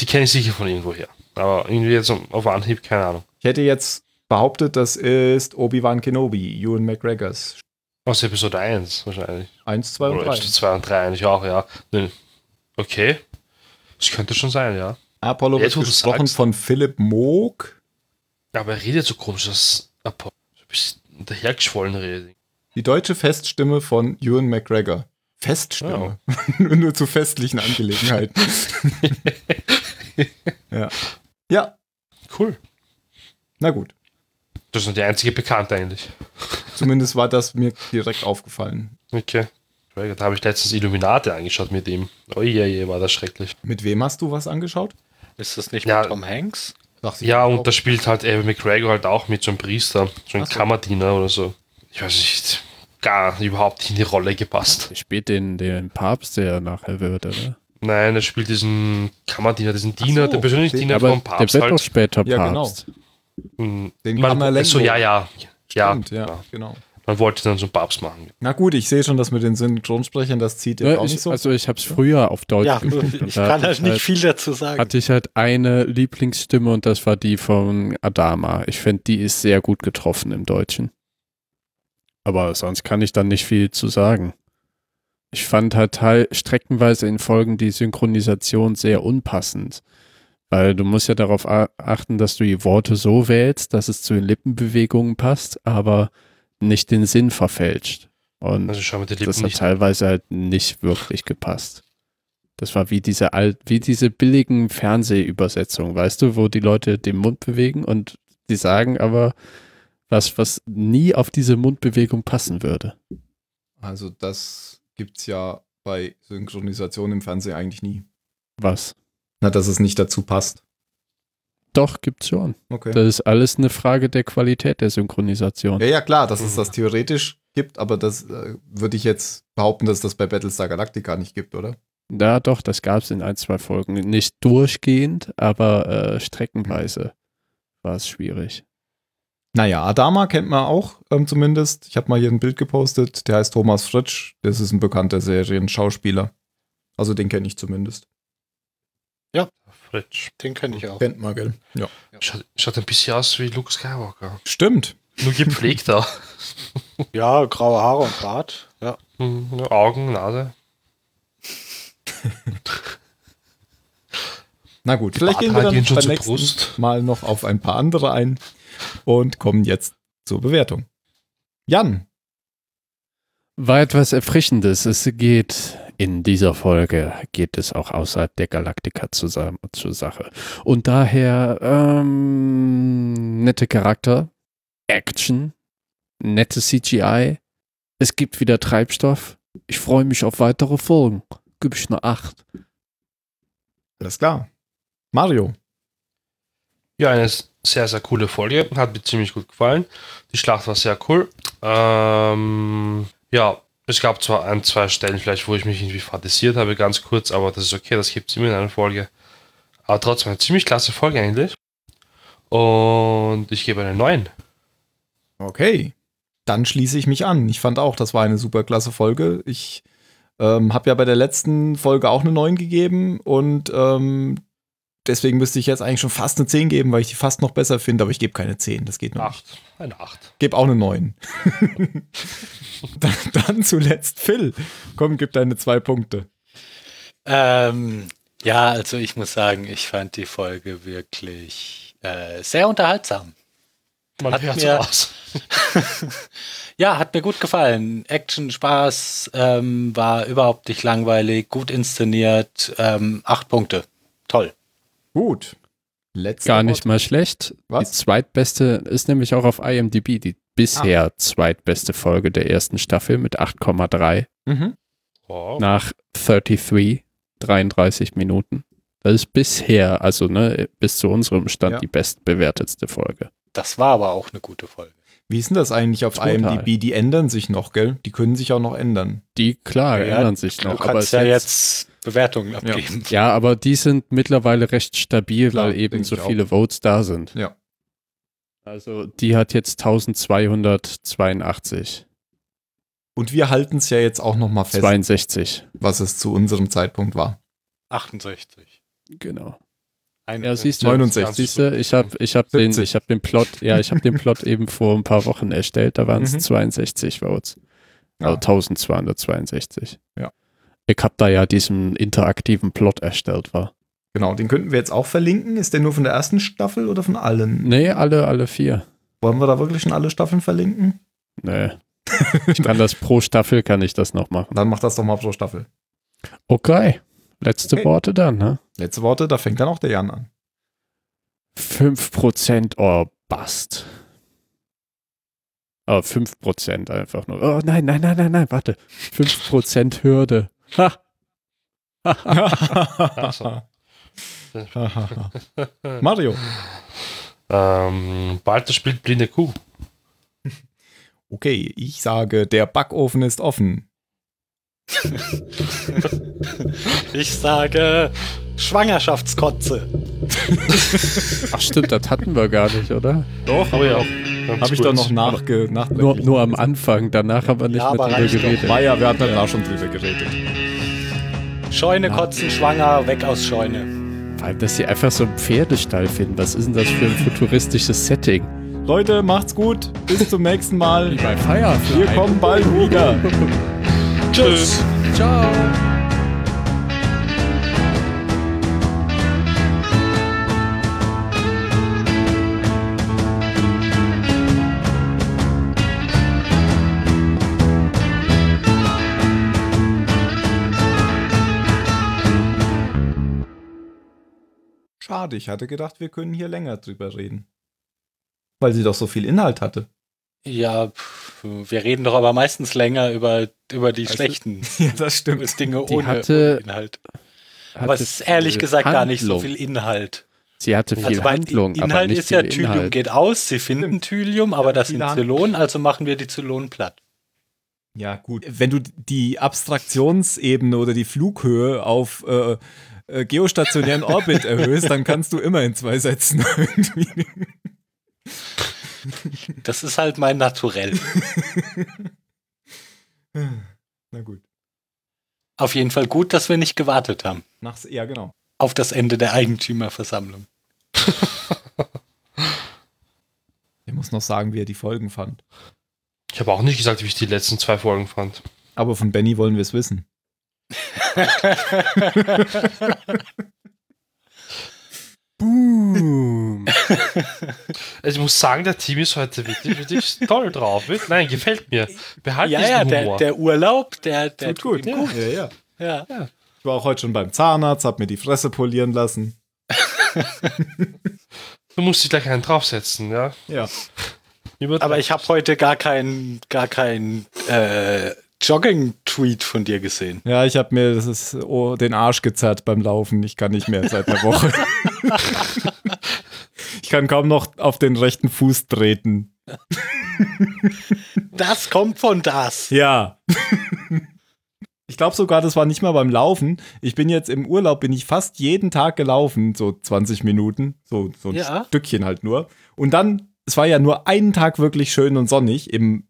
die kenne ich sicher von irgendwoher. Aber irgendwie jetzt auf Anhieb, keine Ahnung. Ich hätte jetzt behauptet, das ist Obi-Wan Kenobi, Ewan McGregors. Aus Episode 1 wahrscheinlich. 1, 2 und Oder 3. Episode 2 und 3 eigentlich auch, ja. Okay. Das könnte schon sein, ja. Apollo wird Jetzt, gesprochen von Philipp Moog. Ja, Aber er redet so komisch, dass Apollo ein bisschen dahergeschwollen redet. Die deutsche Feststimme von Ewan McGregor. Feststimme. Nur zu festlichen Angelegenheiten. ja. Ja, Cool. na gut. Das ist nur die einzige Bekannte eigentlich. Zumindest war das mir direkt aufgefallen. Okay. Da habe ich letztens Illuminate angeschaut mit ihm. Oh je, je, war das schrecklich. Mit wem hast du was angeschaut? Ist das nicht Ja. mit Tom Hanks? Ja, und da spielt halt Evan McGregor halt auch mit so einem Priester, so ein Ach so. Kammerdiener oder so. Ich weiß nicht, gar überhaupt nicht in die Rolle gepasst. Er spielt den, den Papst, der nachher wird, oder? Nein, er spielt diesen Kammerdiener, diesen Diener, so, den persönlichen Diener vom der Papst wird doch halt. später Ja, genau. Papst. Den man, Kammerlengo. so, ja, ja. Stimmt, ja, ja, ja. genau. Man wollte dann so einen Papst machen. Na gut, ich sehe schon, dass mit den Synchronsprechern das zieht Ja, auch nicht ich, so. also ich habe es früher auf Deutsch Ja, geguckt. ich da kann hatte halt nicht viel dazu sagen. hatte ich halt eine Lieblingsstimme und das war die von Adama. Ich finde, die ist sehr gut getroffen im Deutschen. Aber sonst kann ich dann nicht viel zu sagen. Ich fand halt teil, streckenweise in Folgen die Synchronisation sehr unpassend. Weil du musst ja darauf achten, dass du die Worte so wählst, dass es zu den Lippenbewegungen passt, aber nicht den Sinn verfälscht. Und Also das hat teilweise halt nicht wirklich gepasst. Das war wie diese alt, wie diese billigen Fernsehübersetzungen, weißt du, wo die Leute den Mund bewegen und die sagen aber was, was nie auf diese Mundbewegung passen würde. Also das gibt's ja bei Synchronisation im Fernsehen eigentlich nie. Was? Na, dass es nicht dazu passt. Doch, gibt's schon. Okay. Das ist alles eine Frage der Qualität der Synchronisation. Ja, ja, klar, dass es das theoretisch gibt, aber das äh, würde ich jetzt behaupten, dass es das bei Battlestar Galactica nicht gibt, oder? Ja, doch, das gab's in ein, zwei Folgen. Nicht durchgehend, aber äh, streckenweise war es schwierig. Naja, Adama kennt man auch ähm, zumindest. Ich habe mal hier ein Bild gepostet. Der heißt Thomas Fritsch. Das ist ein bekannter Serienschauspieler. Also den kenne ich zumindest. Fritsch. Den kenne ich auch. Kennt man, gell? Ja. Schaut, schaut ein bisschen aus wie Luke Skywalker. Stimmt. Nur gepflegter. Ja, graue Haare und Bart. Ja. Hm, nur Augen, Nase. Na gut, vielleicht gehen wir dann beim nächsten Brust. Mal noch auf ein paar andere ein und kommen jetzt zur Bewertung. Jan, War etwas Erfrischendes. Es geht in dieser Folge, geht es auch außerhalb der Galaktika zusammen, zur Sache. Und daher ähm, nette Charakter, Action, nette CGI. Es gibt wieder Treibstoff. Ich freue mich auf weitere Folgen. Gib ich eine 8. alles klar. Mario, Ja, eine sehr, sehr coole Folge. Hat mir ziemlich gut gefallen. Die Schlacht war sehr cool. Ähm, ja, es gab zwar ein, zwei Stellen vielleicht, wo ich mich irgendwie fantasiert habe, ganz kurz, aber das ist okay, das gibt es immer in einer Folge. Aber trotzdem eine ziemlich klasse Folge eigentlich. Und ich gebe eine 9. okay. Dann schließe ich mich an. Ich fand auch, das war eine super klasse Folge. Ich ähm, habe ja bei der letzten Folge auch eine 9 gegeben und ähm, deswegen müsste ich jetzt eigentlich schon fast eine 10 geben, weil ich die fast noch besser finde, aber ich gebe keine 10. Das geht noch nicht. 8. Eine 8. Gib auch eine 9. dann, dann zuletzt Phil. Komm, gib deine zwei Punkte. Ähm, ja, also ich muss sagen, ich fand die Folge wirklich äh, sehr unterhaltsam. Man Hat hört mir- aus. Ja, hat mir gut gefallen. Action, Spaß, ähm, war überhaupt nicht langweilig, gut inszeniert, ähm, acht Punkte. Toll. Gut. Letzte Gar nicht mal schlecht. Was? Die zweitbeste ist nämlich auch auf IMDb die bisher zweitbeste Folge der ersten Staffel mit 8,3 Mhm. Wow. nach 33, 33 Minuten. Das ist bisher, also ne, bis zu unserem Stand Ja. die bestbewertetste Folge. Das war aber auch eine gute Folge. Wie ist denn das eigentlich auf Total. IMDb? Die ändern sich noch, gell? Die können sich auch noch ändern. Die, klar, Ja, ändern sich Du noch. aber es kannst ist ja jetzt Bewertungen abgeben. Ja, aber die sind mittlerweile recht stabil, Klar, weil eben so ich auch. viele Votes da sind. Ja. Also die hat jetzt 1282, Und wir halten es ja jetzt auch noch mal fest, 62, was es zu unserem Zeitpunkt war. 68. genau. Ja, siehst du, 69. siehst du, ich habe ich hab den, 70. ich hab den Plot, ja, ich habe den Plot eben vor ein paar Wochen erstellt, da waren es Mhm. 62 Votes. Ja. Also 1262. Ja. Ich habe da ja diesen interaktiven Plot erstellt, war. Genau, den könnten wir jetzt auch verlinken. Ist der nur von der ersten Staffel oder von allen? Nee, alle, alle vier. Wollen wir da wirklich schon alle Staffeln verlinken? Nee. Ich kann das pro Staffel, kann ich das noch machen. Dann mach das doch mal pro Staffel. Okay. Letzte Okay. Worte dann, ne? Letzte Worte, da fängt dann auch der Jan an. 5% oh, Bast. Oh, 5% einfach nur. Oh nein, nein, nein, nein, nein, warte. 5% Hürde. Ha. Mario. Ähm, Balter spielt blinde Kuh. Okay, ich sage, der Backofen ist offen. Ich sage Schwangerschaftskotze. Ach stimmt, das hatten wir gar nicht, oder? Doch, Aber ja, Habe ich doch noch nachge nach Nur, nur am Anfang, danach haben wir nicht Ja, mehr drüber geredet. War ja, wir hatten da schon drüber geredet. Scheune kotzen, schwanger, weg aus Scheune. Vor allem, dass sie einfach so einen Pferdestall finden. Was ist denn das für ein futuristisches Setting? Leute, macht's gut. Bis zum nächsten Mal. bei Firefly. Wir kommen bald wieder. Tschüss. Ciao. Schade, ich hatte gedacht, wir können hier länger drüber reden. Weil sie doch so viel Inhalt hatte. Ja, pff, wir reden doch aber meistens länger über, über die Also- schlechten Ja, das über Dinge Die ohne, hatte- ohne Inhalt. Aber es ist ehrlich gesagt gar nicht so viel Inhalt. Sie hatte viel Also Handlung, aber Inhalt nicht ist ja, viel Thylium Inhalt. geht aus, sie finden Thylium, aber das sind Zylonen, also machen wir die Zylonen platt. Ja, gut. Wenn du die Abstraktionsebene oder die Flughöhe auf äh, äh, geostationären Orbit erhöhst, dann kannst du immer in zwei Sätzen irgendwie. Das ist halt mein Naturell. Na gut. Auf jeden Fall gut, dass wir nicht gewartet haben Nach's, ja, genau. auf das Ende der Eigentümerversammlung. Er muss noch sagen, wie er die Folgen fand. Ich habe auch nicht gesagt, wie ich die letzten zwei Folgen fand. Aber von Benny wollen wir es wissen. Boom. Also ich muss sagen, der Team ist heute wirklich, wirklich toll drauf. Nein, gefällt mir. Behalt ja, ja, der, der Urlaub, der, der Tut gut. ihm Ja, ja. Ja. Ich war auch heute schon beim Zahnarzt, hab mir die Fresse polieren lassen. du musst dich gleich einen draufsetzen, ja. Ja. Aber ich habe heute gar keinen gar kein, äh, Jogging-Tweet von dir gesehen. Ja, ich habe mir das ist, oh, den Arsch gezerrt beim Laufen. Ich kann nicht mehr seit einer Woche. ich kann kaum noch auf den rechten Fuß treten. Das kommt von das. Ja. Ich glaube sogar, das war nicht mal beim Laufen. Ich bin jetzt im Urlaub, bin ich fast jeden Tag gelaufen, so 20 Minuten, so, so ein Ja. Stückchen halt nur. Und dann, es war ja nur einen Tag wirklich schön und sonnig. Im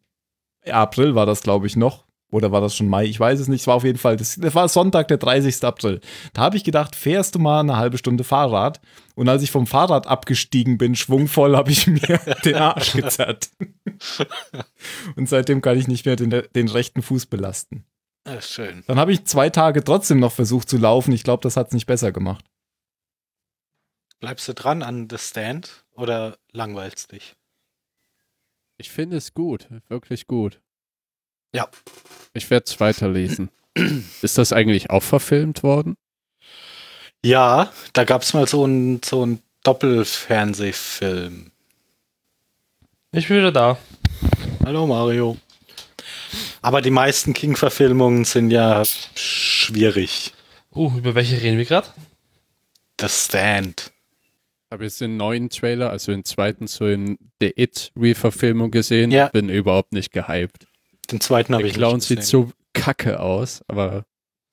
April war das, glaube ich, noch. Oder war das schon Mai? Ich weiß es nicht. Es war auf jeden Fall, das, das war Sonntag, der 30. April. Da habe ich gedacht, fährst du mal eine halbe Stunde Fahrrad? Und als ich vom Fahrrad abgestiegen bin, schwungvoll, habe ich mir den Arsch gezerrt. und seitdem kann ich nicht mehr den, den rechten Fuß belasten. Das ist schön. Dann habe ich zwei Tage trotzdem noch versucht zu laufen. Ich glaube, das hat es nicht besser gemacht. Bleibst du dran an The Stand oder langweilst dich? Ich finde es gut, wirklich gut. Ja. Ich werde es weiterlesen. Ist das eigentlich auch verfilmt worden? Ja, da gab es mal so einen so einen Doppelfernsehfilm. Ich bin wieder da. Hallo Mario. Aber die meisten King-Verfilmungen sind ja schwierig. Uh, über welche reden wir gerade? The Stand. Habe jetzt den neuen Trailer, also den zweiten zu den The It Re-Verfilmung gesehen. Ja. Bin überhaupt nicht gehypt. Den zweiten habe ich Clown nicht sieht gesehen. so kacke aus, aber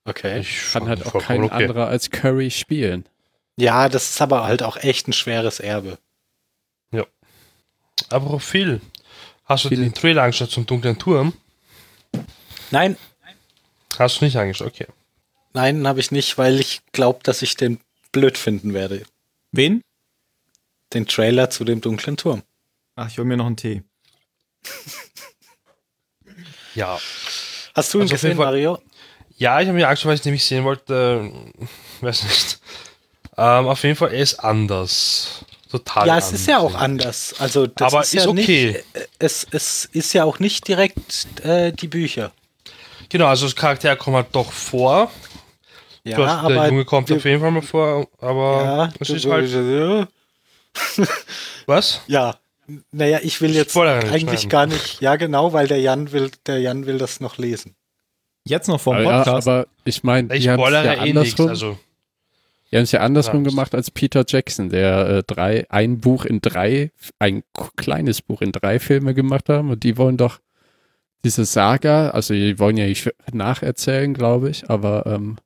Okay. Ich Kann halt auch kein okay. anderer als Curry spielen. Ja, das ist aber halt auch echt ein schweres Erbe. Aber Phil, hast du Phil. den Trailer angeschaut zum dunklen Turm? Nein, Hast du nicht angeschaut, okay. nein, habe ich nicht, weil ich glaube, dass ich den blöd finden werde. Wen? Den Trailer zu dem dunklen Turm. Ach, ich hol mir noch einen Tee. Ja. Hast du ihn Also gesehen, Fall- Mario? Ja, ich habe mir angeschaut, weil ich nämlich sehen wollte, äh, weiß nicht. Ähm, auf jeden Fall, er ist anders. Total Ja, anders. es ist ja auch anders. Also das Aber ist, ist ja okay. Nicht, äh, es, es ist ja auch nicht direkt äh, die Bücher. Genau, also das Charakter kommt halt doch vor. Ja, Du hast, der Junge kommt wir- auf jeden Fall mal vor, aber ja, es ist halt. Was? ja. Naja, ich will jetzt Spoiler eigentlich gar nicht. Ja, genau, weil der Jan will, der Jan will das noch lesen. Jetzt noch vom Aber, ja, Podcast. aber ich meine, Ich die haben es spoilere ja eh andersrum, Also, die haben's ja andersrum Ja. gemacht als Peter Jackson, der äh, drei, ein Buch in drei, ein kleines Buch in drei Filme gemacht haben und die wollen doch diese Saga, also die wollen ja nicht nacherzählen, glaube ich, aber ähm,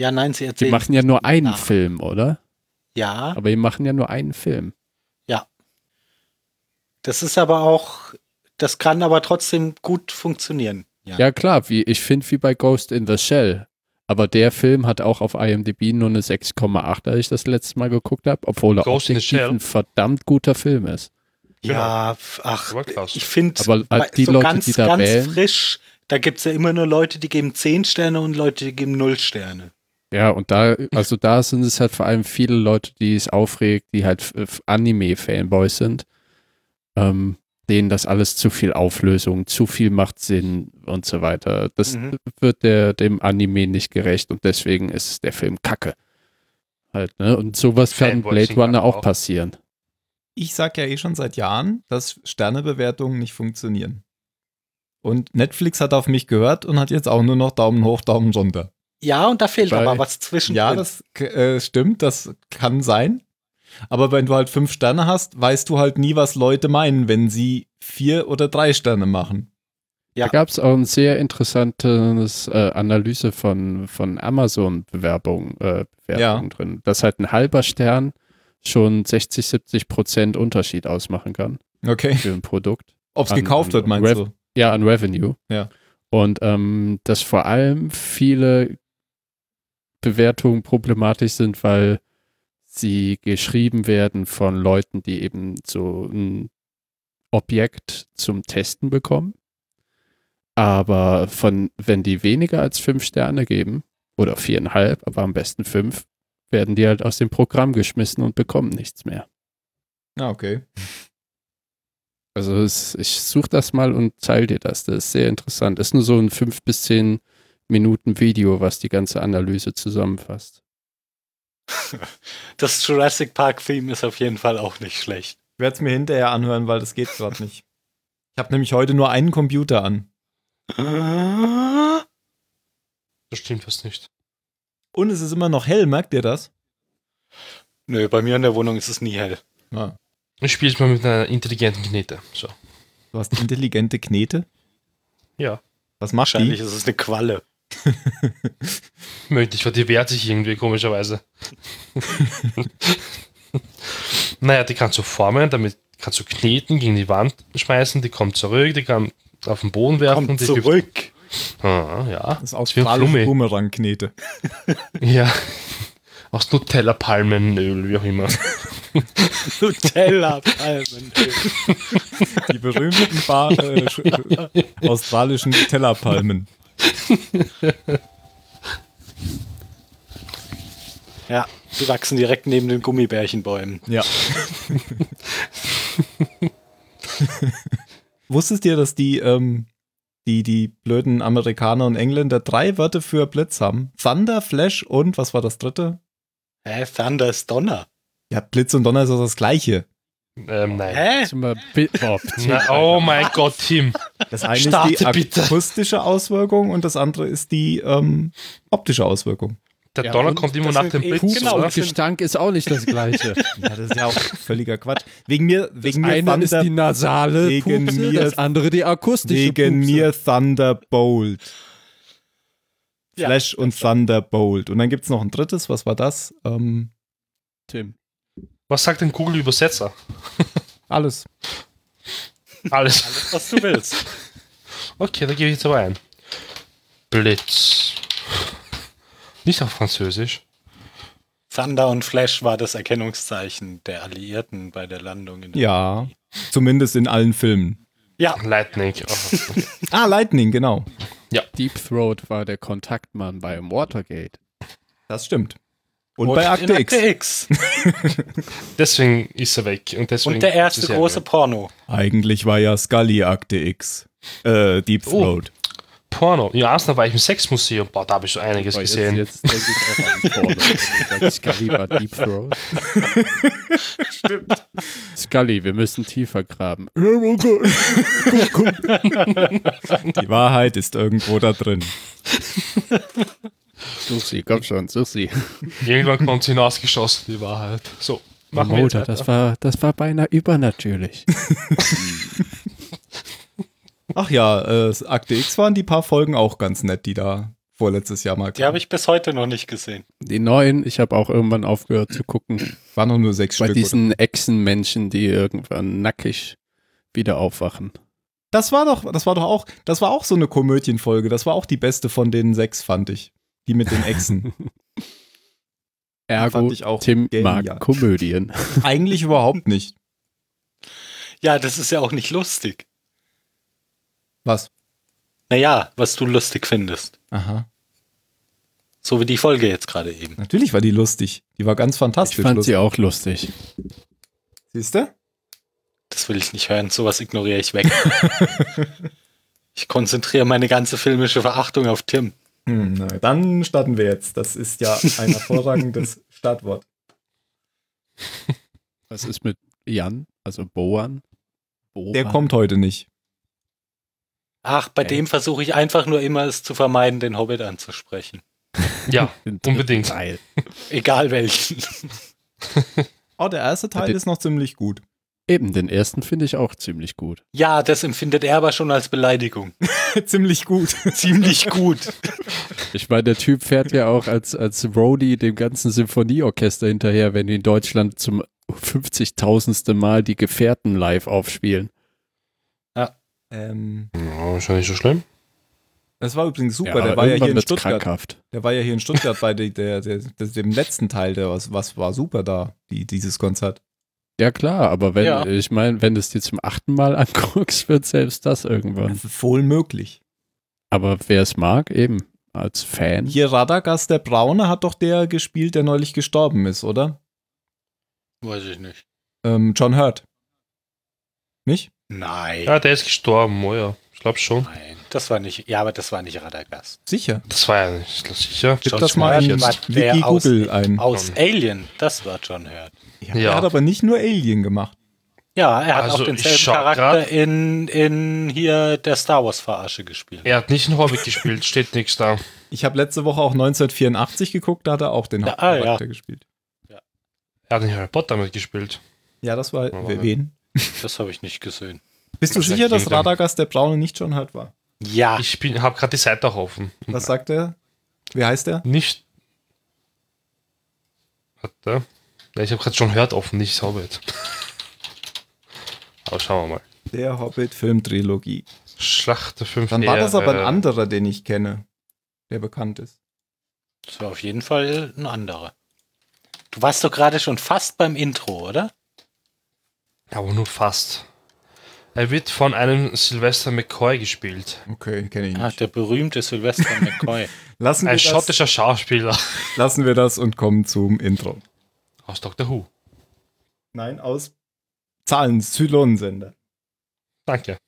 Ja, nein, sie die erzählen. machen ja nur einen nach. Film, oder? Ja, Aber die machen ja nur einen Film. Das ist aber auch, das kann aber trotzdem gut funktionieren. Ja, klar, wie, ich finde wie bei Ghost in the Shell. Aber der Film hat auch auf IMDb nur eine 6,8, als ich das letzte Mal geguckt habe, obwohl er Ghost objektiv ein verdammt guter Film ist. Ja, f- ach, ich finde, Aber halt die so Leute, ganz, die da ganz wählen- frisch, da gibt es ja immer nur Leute, die geben 10 Sterne und Leute, die geben 0 Sterne. Ja, und da, also da sind es halt vor allem viele Leute, die es aufregt, die halt Anime-Fanboys sind, ähm, denen das alles zu viel Auflösung, zu viel macht Sinn und so weiter. Das Mhm. wird der, dem Anime nicht gerecht und deswegen ist der Film kacke. Halt, ne? Und sowas kann Blade Runner auch auch. passieren. ich sag ja eh schon seit Jahren, dass Sternebewertungen nicht funktionieren. Und Netflix hat auf mich gehört und hat jetzt auch nur noch Daumen hoch, Daumen runter. Ja, und da fehlt Bei- aber was zwischen. Ja, das äh, stimmt, das kann sein. Aber wenn du halt fünf Sterne hast, weißt du halt nie, was Leute meinen, wenn sie vier oder drei Sterne machen. Ja. Da gab es auch ein sehr interessantes äh, Analyse von, von Amazon-Bewerbungen äh, Bewertungen drin, dass halt ein halber Stern schon 60, 70 Prozent Unterschied ausmachen kann Okay. für ein Produkt. Ob's An- gekauft an wird, meinst Rev- du? Ja, an Revenue. Ja. Und ähm, dass vor allem viele Bewertungen problematisch sind, weil sie geschrieben werden von Leuten, die eben so ein Objekt zum Testen bekommen. Aber von, wenn die weniger als fünf Sterne geben, oder viereinhalb, aber am besten fünf, werden die halt aus dem Programm geschmissen und bekommen nichts mehr. Ah, okay. Also es, ich suche das mal und teile dir das. Das ist sehr interessant. Ist nur so ein fünf bis zehn Minuten Video, was die ganze Analyse zusammenfasst. Das Jurassic Park Theme ist auf jeden Fall auch nicht schlecht. Ich werde es mir hinterher anhören, weil das geht gerade nicht. Ich habe nämlich heute nur einen Computer an. das stimmt was nicht. Und es ist immer noch hell, merkt ihr das? Nö, bei mir in der Wohnung ist es nie hell. Ah, Ich spiele jetzt mal mit einer intelligenten Knete. So. du hast intelligente Knete. Ja. Was macht Wahrscheinlich die? ist es eine Qualle. Möglich, weil die wehrt sich irgendwie komischerweise. naja, die kannst du formen, damit kannst du kneten, gegen die Wand schmeißen, die kommt zurück, die kann auf den Boden werfen. Kommt die zurück. Ah, ja. Das ist Flummi. Boomerang-Knete. Ja. Aus Nutella-Palmenöl, wie auch immer. Nutella Palmen. Die berühmten Bar, äh, äh, australischen Tellerpalmen. Ja, die wachsen direkt neben den Gummibärchenbäumen. Ja. Wusstest ihr, dass die, ähm, die, die blöden Amerikaner und Engländer drei Wörter für Blitz haben? Thunder, Flash und was war das dritte? Hä, Thunder ist Donner. Ja, Blitz und Donner ist doch das gleiche. Ähm, nein. Hä? Sind wir Boah, Na, oh mein Gott, Tim. Das eine Starte ist die bitte. akustische Auswirkung und das andere ist die ähm, optische Auswirkung. Der Ja, Donner und kommt immer das nach dem Blitz, genau, oder? das sind- Gestank ist auch nicht das gleiche. Ja, das ist ja auch völliger Quatsch. Wegen mir, wegen mir eine ist die nasale wegen Pupse, mir- das andere die akustische wegen Pupse. mir Thunderbolt. Ja, Flash und Thunderbolt. Und dann gibt es noch ein drittes, was war das? Ähm, Tim. Was sagt denn Google Übersetzer? alles. Alles. Alles, was du willst. Okay, da gebe ich jetzt aber ein. Blitz. Nicht auf Französisch. Thunder und Flash war das Erkennungszeichen der Alliierten bei der Landung in der Ja, zumindest in allen Filmen. Ja, Lightning. Oh, okay. Ah, Lightning, genau. Deep Throat war der Kontaktmann beim Watergate. Das stimmt. Und, und bei in Akte X. X. Deswegen ist er weg. Und, deswegen Und der erste große Porno. Eigentlich war ja Scully Akte X. Äh, Deep Oh. Throat. Porno. Ja, erst war ich im Sexmuseum. Boah, da habe ich so einiges Aber gesehen. Jetzt, jetzt denke ich auch an Porno. Scully war Deep Throat. Stimmt. Scully, wir müssen tiefer graben. Die Wahrheit ist irgendwo da drin. Such sie, komm schon, such sie. Irgendwann kommt sie hinausgeschossen, die Wahrheit. So, machen wir jetzt das war, das war beinahe übernatürlich. Ach ja, äh, Akte X waren die paar Folgen auch ganz nett, die da vorletztes Jahr mal Die habe ich bis heute noch nicht gesehen. Die neuen, ich habe auch irgendwann aufgehört zu gucken. Waren noch nur sechs Bei Stück. diesen Echsenmenschen, die irgendwann nackig wieder aufwachen. Das war doch, das war doch auch, das war auch so eine Komödienfolge. Das war auch die beste von den sechs, fand ich. Die mit den Echsen. Ergo, fand ich auch Tim genial. mag Komödien. Eigentlich überhaupt nicht. Ja, das ist ja auch nicht lustig. Was? Naja, was du lustig findest. Aha. So wie die Folge jetzt gerade eben. Natürlich war die lustig. Die war ganz Ich fantastisch. fand sie auch lustig. Siehst du? Das will ich nicht hören. Sowas ignoriere ich weg. ich konzentriere meine ganze filmische Verachtung auf Tim. Hm, na, dann starten wir jetzt. Das ist ja ein hervorragendes Startwort. Was ist mit Jan, also Boan? Boan? Der kommt heute nicht. Ach, bei Okay. dem versuche ich einfach nur immer es zu vermeiden, den Hobbit anzusprechen. Ja, unbedingt. Teil. Egal welchen. Oh, der erste Teil ist noch ziemlich gut. Eben, den ersten finde ich auch ziemlich gut. Ja, das empfindet er aber schon als Beleidigung. ziemlich gut. Ziemlich gut. Ich meine, der Typ fährt ja auch als, als Roadie dem ganzen Symphonieorchester hinterher, wenn die in Deutschland zum 50.000. Mal die Gefährten live aufspielen. ähm, Ja, wahrscheinlich so schlimm. das war übrigens super. aber der war ja hier in Stuttgart. krankhaft. Der war ja hier in Stuttgart bei der, der, der, dem letzten Teil. Der was, was war super da, die, dieses Konzert. Ja klar, aber wenn, Ja. ich meine, wenn du es dir zum achten Mal anguckst, wird selbst das irgendwann. Das ist wohl möglich. Aber wer es mag, eben, als Fan. Hier Radagast der Braune hat doch der gespielt, der neulich gestorben ist, oder? Weiß ich nicht. Ähm, John Hurt. Nicht? Nein. Ja, der ist gestorben, oh ja. Ich glaube schon. Nein. Das war nicht. Ja, aber das war nicht Radagast. Sicher. Das war ja nicht sicher. Gib das mal der Wiki aus- Google ein. Aus Alien. Das war John Hurt. Ja, Ja. Er hat aber nicht nur Alien gemacht. Ja, er hat Also, auch denselben Charakter in, in hier der Star Wars Verarsche gespielt. Er hat nicht einen Hobbit gespielt, steht nichts da. Ich habe letzte Woche auch 1984 geguckt, da hat er auch den Ja, ah, Hauptcharakter ja. gespielt. Er hat in Harry Potter mitgespielt. Ja, das war Aber- wen? Das habe ich nicht gesehen. Bist du sicher, dass Radagast der Braune nicht John Hurt war? Ja, Ich habe gerade die Seite auch offen. Was sagt er? Wie heißt er? Nicht. Warte. Ja, ich habe gerade schon hört offen, nicht Hobbit. Aber schauen wir mal. Der Hobbit-Filmtrilogie. Schlacht der fünf Dann war das aber ein anderer, den ich kenne, der bekannt ist. das war auf jeden Fall ein anderer. Du warst doch gerade schon fast beim Intro, oder? Aber nur fast. Er wird von einem Sylvester McCoy gespielt. Okay, kenne ich Ah, nicht. der berühmte Sylvester McCoy. Lassen wir, Ein das, schottischer Schauspieler lassen wir das und kommen zum Intro. Aus Doctor Who. Nein, aus Zahlen, Zylonensender. Danke.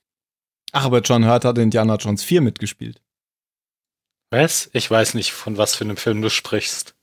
Ach, aber John Hurt hat in Indiana Jones 4 mitgespielt. Was? Ich weiß nicht, von was für einem Film du sprichst.